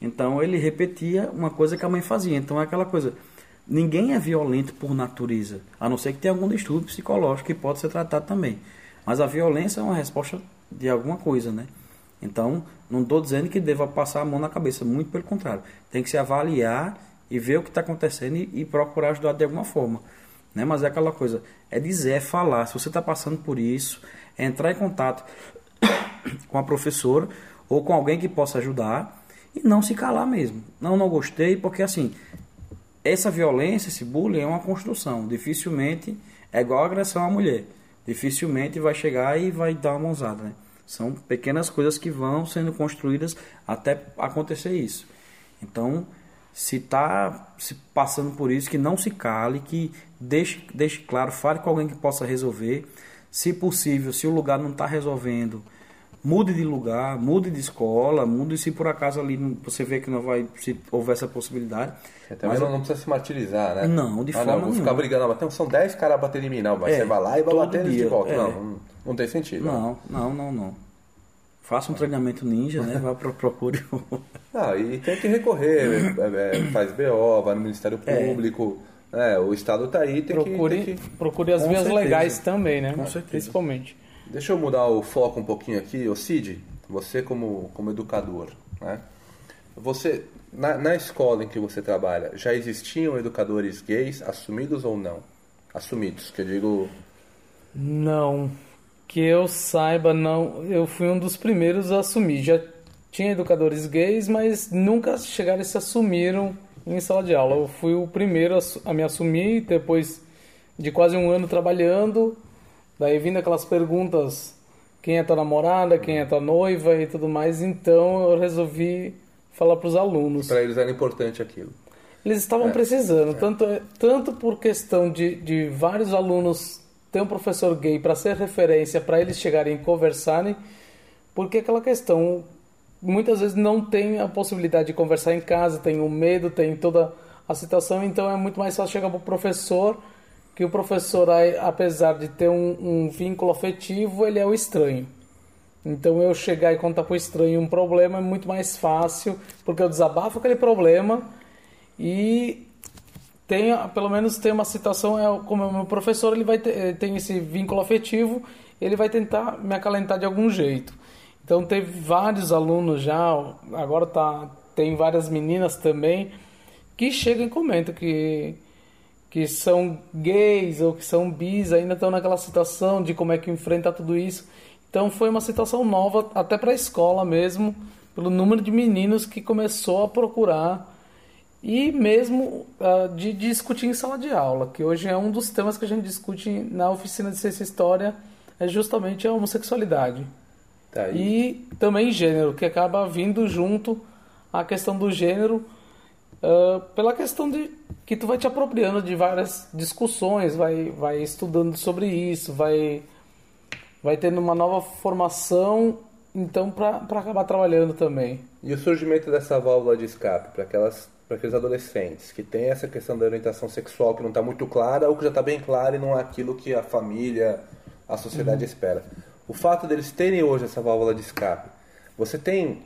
Então ele repetia uma coisa que a mãe fazia. Então é aquela coisa. Ninguém é violento por natureza, a não ser que tenha algum distúrbio psicológico que pode ser tratado também. Mas a violência é uma resposta de alguma coisa, né? Então, não estou dizendo que deva passar a mão na cabeça, muito pelo contrário. Tem que se avaliar e ver o que está acontecendo e, e procurar ajudar de alguma forma. Né? Mas é aquela coisa, é dizer, é falar. Se você está passando por isso, é entrar em contato [COUGHS] com a professora ou com alguém que possa ajudar e não se calar mesmo. Não, não gostei, porque assim, essa violência, esse bullying é uma construção. Dificilmente é igual a agressão à mulher. Dificilmente vai chegar e vai dar uma mãozada. Né? São pequenas coisas que vão sendo construídas até acontecer isso. Então, se está se passando por isso, que não se cale, que deixe, deixe claro, fale com alguém que possa resolver. Se possível, se o lugar não está resolvendo, mude de lugar, mude de escola, mude se por acaso ali não- você vê que não vai, se houver essa possibilidade. É, Também Mas não, não precisa se martirizar, né? Não, de ah, forma não, vou ficar brigando, mas tem- são 10 caras batendo em mim, não. Mas É, você vai lá e vai bater de volta. é. Não, não, não tem sentido. Não, não, não, não. Faça um treinamento ninja, né? Vá pro procure. [LAUGHS] Ah, e tem que recorrer, é, é, faz BO, vai no Ministério É. Público. É, o Estado tá aí, tem que, Procure, tem que- procure as Com vias certeza. legais também, né? Com certeza. Principalmente. Deixa eu mudar o foco um pouquinho aqui. Ô Cid, você como, como educador, né? Você, na, na escola em que você trabalha, já existiam educadores gays, assumidos ou não? Assumidos, que eu digo... Não. Que eu saiba, não. Eu fui um dos primeiros a assumir. Já tinha educadores gays, mas nunca chegaram e se assumiram em sala de aula. Eu fui o primeiro a, me assumir, depois de quase um ano trabalhando. Daí vindo aquelas perguntas: quem é tua namorada, quem é tua noiva e tudo mais. Então eu resolvi falar para os alunos. Para eles era importante aquilo. Eles estavam É, precisando, tanto, tanto por questão de, de vários alunos ter um professor gay para ser referência, para eles chegarem e conversarem, porque aquela questão, muitas vezes não tem a possibilidade de conversar em casa, tem o medo, tem toda a situação, então é muito mais fácil chegar para o professor, que o professor, apesar de ter um, um vínculo afetivo, ele é o estranho. Então eu chegar e contar para o estranho um problema é muito mais fácil, porque eu desabafo aquele problema e tem, pelo menos tem uma situação, é, como o meu professor, ele vai ter, eh, tem esse vínculo afetivo, ele vai tentar me acalentar de algum jeito. Então teve vários alunos já, agora tá, tem várias meninas também, que chegam e comentam que, que são gays ou que são bis, ainda estão naquela situação de como é que enfrenta tudo isso. Então foi uma situação nova, até para a escola mesmo, pelo número de meninos que começou a procurar e mesmo ah, de, de discutir em sala de aula, que hoje é um dos temas que a gente discute na oficina de ciência e história, é justamente a homossexualidade. Tá. E também gênero, que acaba vindo junto à questão do gênero, ah, pela questão de que tu vai te apropriando de várias discussões, vai, vai estudando sobre isso, vai, vai tendo uma nova formação, então para acabar trabalhando também. E o surgimento dessa válvula de escape para aquelas para aqueles adolescentes que tem essa questão da orientação sexual que não está muito clara ou que já está bem clara e não é aquilo que a família, a sociedade espera. O fato deles terem hoje essa válvula de escape, você tem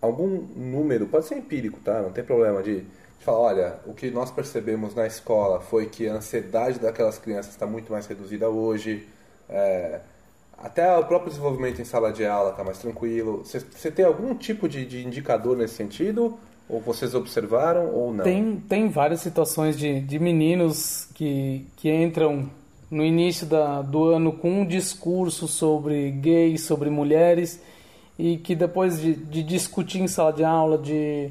algum número, pode ser empírico, tá? Não tem problema de, de falar, olha, o que nós percebemos na escola foi que a ansiedade daquelas crianças está muito mais reduzida hoje, é, até o próprio desenvolvimento em sala de aula está mais tranquilo. Você, tem algum tipo de, de indicador nesse sentido? Ou vocês observaram ou não? Tem, tem várias situações de, de meninos que, que entram no início da, do ano com um discurso sobre gays, sobre mulheres, e que depois de, de discutir em sala de aula, de,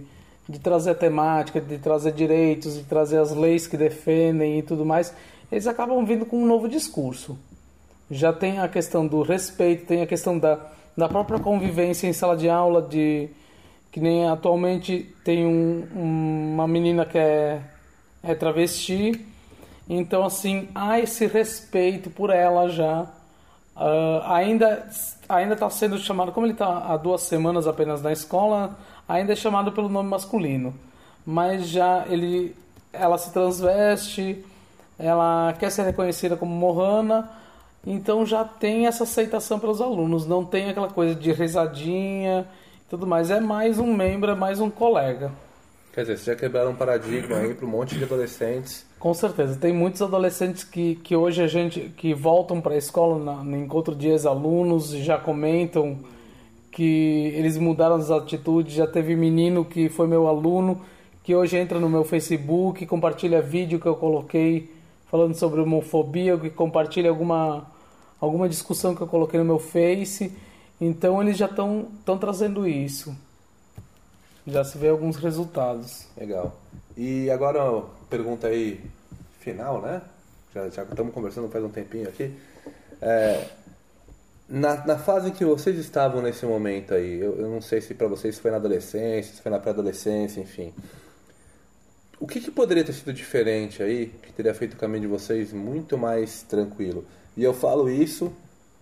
de trazer a temática, de trazer direitos, de trazer as leis que defendem e tudo mais, eles acabam vindo com um novo discurso. Já tem a questão do respeito, tem a questão da, da própria convivência em sala de aula, de que nem atualmente tem um, uma menina que é, é travesti, então assim há esse respeito por ela já. Uh, ainda ainda está sendo chamado, como ele está há duas semanas apenas na escola, ainda é chamado pelo nome masculino, mas já ele, ela se transveste, ela quer ser reconhecida como Mohana, então já tem essa aceitação pelos alunos, não tem aquela coisa de risadinha e tudo mais, é mais um membro, é mais um colega. Quer dizer, vocês já quebraram um paradigma aí para um monte de adolescentes. Com certeza, tem muitos adolescentes que, que hoje a gente que voltam para a escola na, no encontro de ex-alunos e já comentam que eles mudaram as atitudes. Já teve menino que foi meu aluno que hoje entra no meu Facebook, compartilha vídeo que eu coloquei falando sobre homofobia, que compartilha alguma alguma discussão que eu coloquei no meu Face. Então eles já estão trazendo isso já se vê alguns resultados. Legal. E agora, pergunta aí final, né? Já, já estamos conversando faz um tempinho aqui. É, na, na fase que vocês estavam nesse momento aí, eu, eu não sei se para vocês foi na adolescência, se foi na pré-adolescência, enfim. O que, que, poderia ter sido diferente aí, que teria feito o caminho de vocês muito mais tranquilo? E eu falo isso,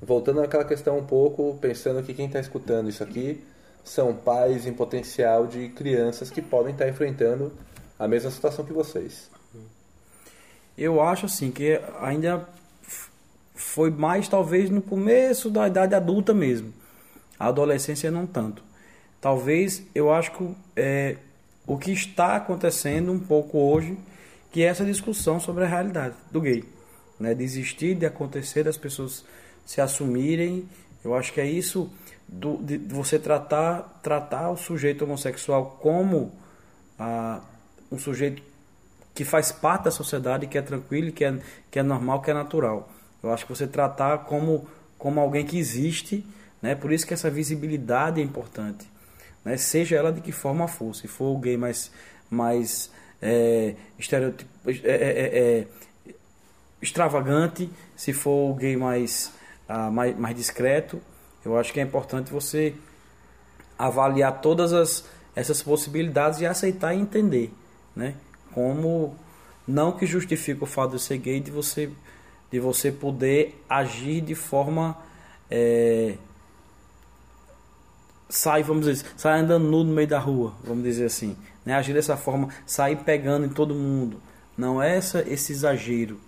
voltando àquela questão um pouco, pensando que quem está escutando isso aqui são pais em potencial de crianças que podem estar enfrentando a mesma situação que vocês. Eu acho assim que ainda foi mais talvez no começo da idade adulta mesmo. A adolescência não tanto. Talvez eu acho que é, o que está acontecendo um pouco hoje, que é essa discussão sobre a realidade do gay. Né? Desistir de acontecer, das pessoas se assumirem. Eu acho que é isso do, de, você tratar, tratar o sujeito homossexual como ah, um sujeito que faz parte da sociedade, que é tranquilo, que é, que é normal, que é natural. Eu acho que você tratar como, como alguém que existe, né? por isso que essa visibilidade é importante. Né? Seja ela de que forma for, se for gay mais, mais é, estereotipo, é, é, é, é extravagante, se for gay mais, ah, mais, mais discreto, eu acho que é importante você avaliar todas as, essas possibilidades e aceitar e entender, né? Como não que justifique o fato de ser gay de você de você poder agir de forma é, sai, vamos dizer, sai andando nu no meio da rua, vamos dizer assim, né? Agir dessa forma, sair pegando em todo mundo. Não é essa, esse exagero,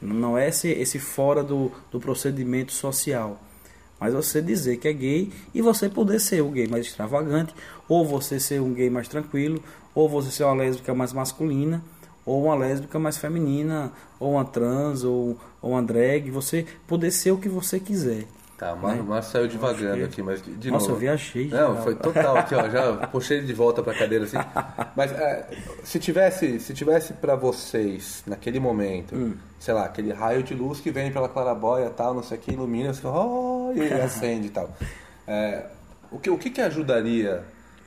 não é esse, esse fora do, do procedimento social. Mas você dizer que é gay e você poder ser o gay mais extravagante, ou você ser um gay mais tranquilo, ou você ser uma lésbica mais masculina, ou uma lésbica mais feminina, ou uma trans, ou, ou uma drag, você poder ser o que você quiser. Tá, o Márcio né? saiu devagando que... aqui, mas de Nossa, novo. eu viajei. Não, foi total aqui, ó, já [LAUGHS] puxei ele de volta para a cadeira assim. [LAUGHS] Mas é, se tivesse, se tivesse para vocês naquele momento, hum. sei lá, aquele raio de luz que vem pela clarabóia, tal, não sei o que, ilumina, assim, oh, e [LAUGHS] acende e tal. É, o que o que, que ajudaria?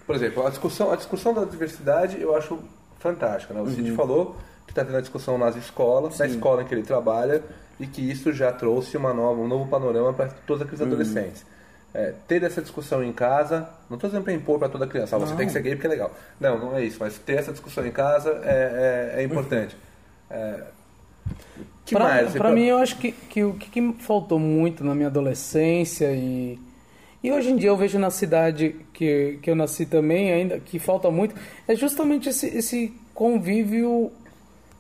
Por exemplo, a discussão, a discussão da diversidade eu acho fantástica, né? O Cid uhum. falou que está tendo a discussão nas escolas, Sim. na escola em que ele trabalha e que isso já trouxe uma nova, um novo panorama para todos aqueles uhum. adolescentes. É, ter essa discussão em casa, não estou dizendo para impor para toda criança, ah, você tem que ser gay porque é legal. Não, não é isso, mas ter essa discussão em casa é, é, é importante. É, que pra, mais? Para mim, eu acho que, que o que, que, faltou muito na minha adolescência e, e hoje em dia eu vejo na cidade que, que eu nasci também, ainda que falta muito, é justamente esse, esse convívio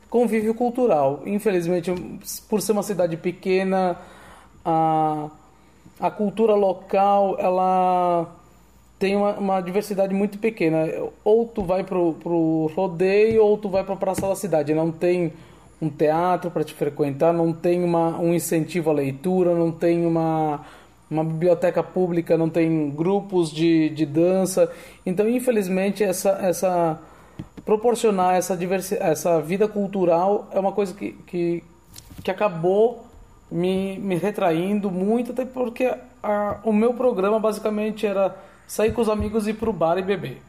convívio cultural. Infelizmente, por ser uma cidade pequena, a, a cultura local ela tem uma, uma diversidade muito pequena. Ou tu vai pro, pro rodeio ou tu vai para a praça da cidade. Não tem um teatro para te frequentar, não tem uma, um incentivo à leitura, não tem uma, uma biblioteca pública, não tem grupos de, de dança. Então, infelizmente, essa, essa proporcionar essa, diversi essa vida cultural é uma coisa que, que, que acabou me, me retraindo muito, até porque a, o meu programa basicamente era sair com os amigos e ir pro bar e beber.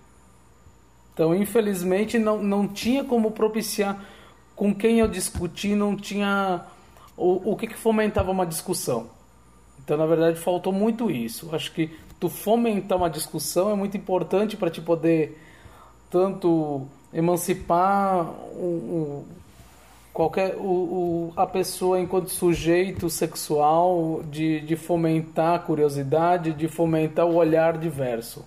Então, infelizmente, não, não tinha como propiciar com quem eu discutir, não tinha o, o que, que fomentava uma discussão. Então, na verdade, faltou muito isso. Acho que tu fomentar uma discussão é muito importante para te poder tanto emancipar o, o qualquer o, o, a pessoa enquanto sujeito sexual de, de fomentar a curiosidade, de fomentar o olhar diverso.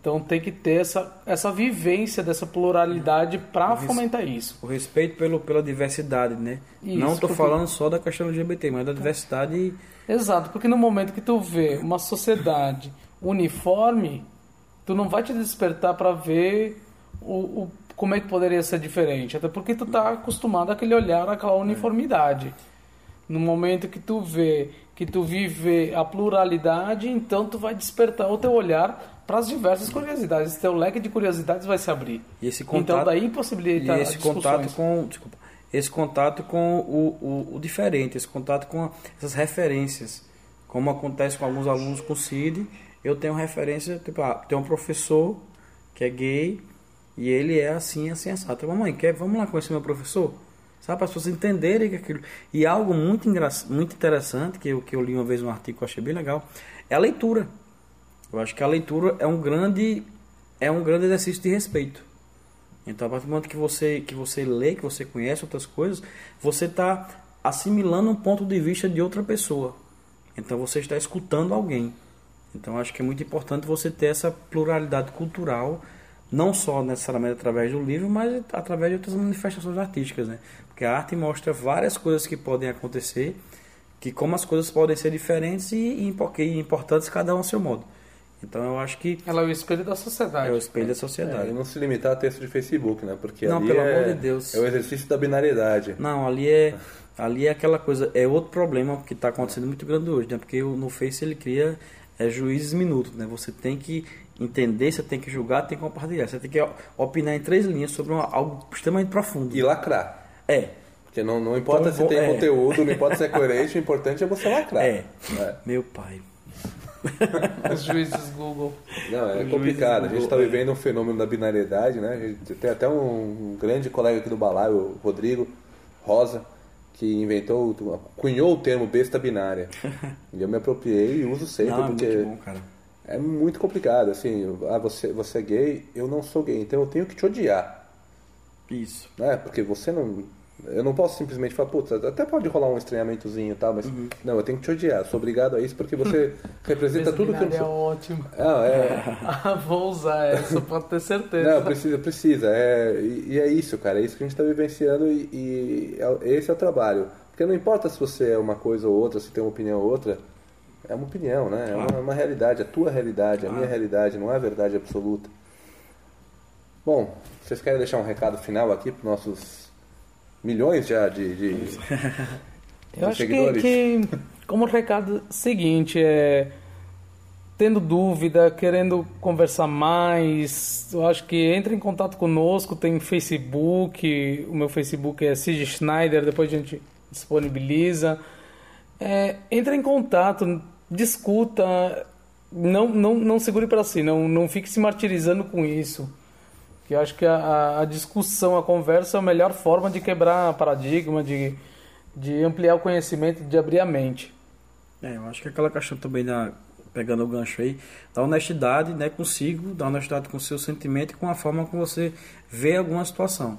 Então tem que ter essa, essa vivência dessa pluralidade para fomentar isso. O respeito pelo, pela diversidade, né? Isso, Não estou porque- falando só da questão LGBT, mas da diversidade. Exato, porque no momento que tu vê uma sociedade uniforme, tu não vai te despertar para ver o, o- como é que poderia ser diferente, até porque tu tá acostumado àquele olhar, àquela uniformidade. No momento que tu vê, que tu vive a pluralidade, então tu vai despertar o teu olhar para as diversas curiosidades. Teu leque de curiosidades vai se abrir. E esse então contato- daí possibilita e esse contato com desculpa, esse contato com o, o, o diferente esse contato com a- essas referências como acontece com alguns alunos com CID eu tenho referência tipo ah, tem um professor que é gay e ele é assim assim assado mamãe quer vamos lá conhecer meu professor sabe para as pessoas entenderem que aquilo e algo muito engra... muito interessante que eu que eu li uma vez um artigo que eu achei bem legal é a leitura eu acho que a leitura é um grande é um grande exercício de respeito então, a partir do momento que você, que você lê, que você conhece outras coisas, você está assimilando um ponto de vista de outra pessoa. Então, você está escutando alguém. Então, acho que é muito importante você ter essa pluralidade cultural, não só necessariamente através do livro, mas através de outras manifestações artísticas. Né? Porque a arte mostra várias coisas que podem acontecer, que como as coisas podem ser diferentes e, e impo- e importantes, cada um a seu modo. Então, eu acho que Ela é o espelho da sociedade. é o espelho da É, sociedade. e não se limitar a texto de Facebook, né? Porque Não, ali pelo é, amor de Deus. é o exercício da binariedade. Não, ali é ali é aquela coisa, é outro problema que está acontecendo muito grande hoje, né? Porque no Face ele cria é, juízes minutos, né? Você tem que entender, você tem que julgar, tem que compartilhar, você tem que opinar em três linhas sobre uma- algo extremamente profundo. E lacrar. É, Porque não, não importa Então, se tem é. conteúdo, não importa se é [LAUGHS] coerente, o importante é você lacrar. é. É. Meu pai. [LAUGHS] Os juízes Google. Não, é Os complicado. A gente está do- vivendo um fenômeno da binariedade, né? A gente tem até um grande colega aqui do Balaio, o Rodrigo Rosa, que inventou, cunhou o termo besta binária. [LAUGHS] E eu me apropriei e uso sempre, Não, é porque muito bom, cara. é muito complicado. Assim, ah, você, você é gay, eu não sou gay, então eu tenho que te odiar. Isso. né? Porque você não. Eu não posso simplesmente falar, putz, até pode rolar um estranhamentozinho e tal, mas Uhum. não, eu tenho que te odiar. Sou obrigado a isso porque você [LAUGHS] representa tudo que eu não é sou. ótimo. Ah, é. [LAUGHS] Ah, vou usar essa, pode ter certeza. Não, precisa, precisa. É, e, e é isso, cara. É isso que a gente está vivenciando e, e é- esse é o trabalho. Porque não importa se você é uma coisa ou outra, se tem uma opinião ou outra, é uma opinião, né? É uma, uma realidade, a tua realidade, a minha realidade, não é a verdade absoluta. Bom, vocês querem deixar um recado final aqui para nossos milhões já de, de, [LAUGHS] Eu acho que, seguidores? que como recado seguinte é tendo dúvida, querendo conversar mais, eu acho que entre em contato conosco, tem Facebook, o meu Facebook é Cid Schneider, depois a gente disponibiliza. É, entre em contato, discuta, não, não, não segure para si, não, não fique se martirizando com isso. Que eu acho que a, a- discussão, a conversa é a melhor forma de quebrar paradigma, de, de ampliar o conhecimento, de abrir a mente. É, eu acho que aquela questão também da pegando o gancho aí, da honestidade, né, consigo, da honestidade com o seu sentimento e com a forma como você vê alguma situação.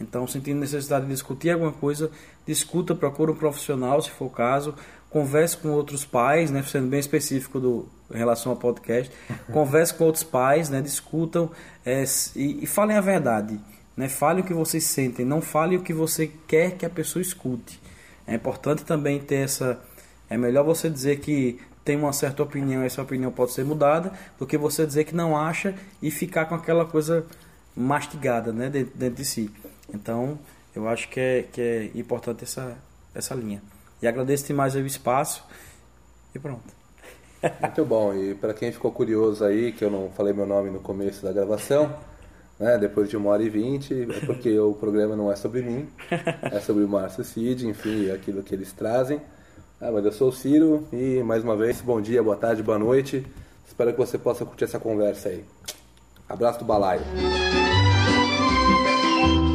Então, sentindo necessidade de discutir alguma coisa, discuta, procura um profissional, se for o caso, converse com outros pais, né, sendo bem específico do em relação ao podcast, converse com outros pais, né, discutam é, e, e falem a verdade, né, fale o que vocês sentem, não fale o que você quer que a pessoa escute. É importante também ter essa é melhor você dizer que tem uma certa opinião e essa opinião pode ser mudada do que você dizer que não acha e ficar com aquela coisa mastigada né, dentro, dentro de si. Então, eu acho que é, que é importante essa, essa linha. E agradeço demais o espaço e pronto. Muito bom. E para quem ficou curioso aí, que eu não falei meu nome no começo da gravação, né, depois de uma hora e vinte, é porque o programa não é sobre mim, é sobre o Márcio Cid, enfim, aquilo que eles trazem. Ah, mas eu sou o Ciro e mais uma vez, bom dia, boa tarde, boa noite. Espero que você possa curtir essa conversa aí. Abraço do balaio.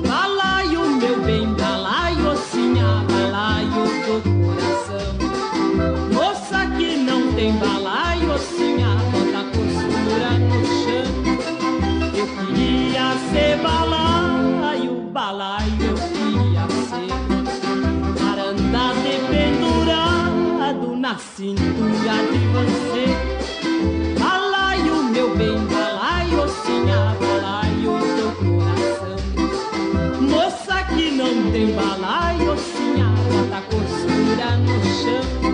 Balaio, meu bem, balaio, sim, balaio do coração embalaio, ossinha, bota a costura no chão. Eu queria ser balaio, balaio, eu queria ser Aranda de pendurado na cintura de você. Balaio, meu bem, balaio, balai balaio, teu coração. Moça que não tem balaio, ossinha, bota costura no chão.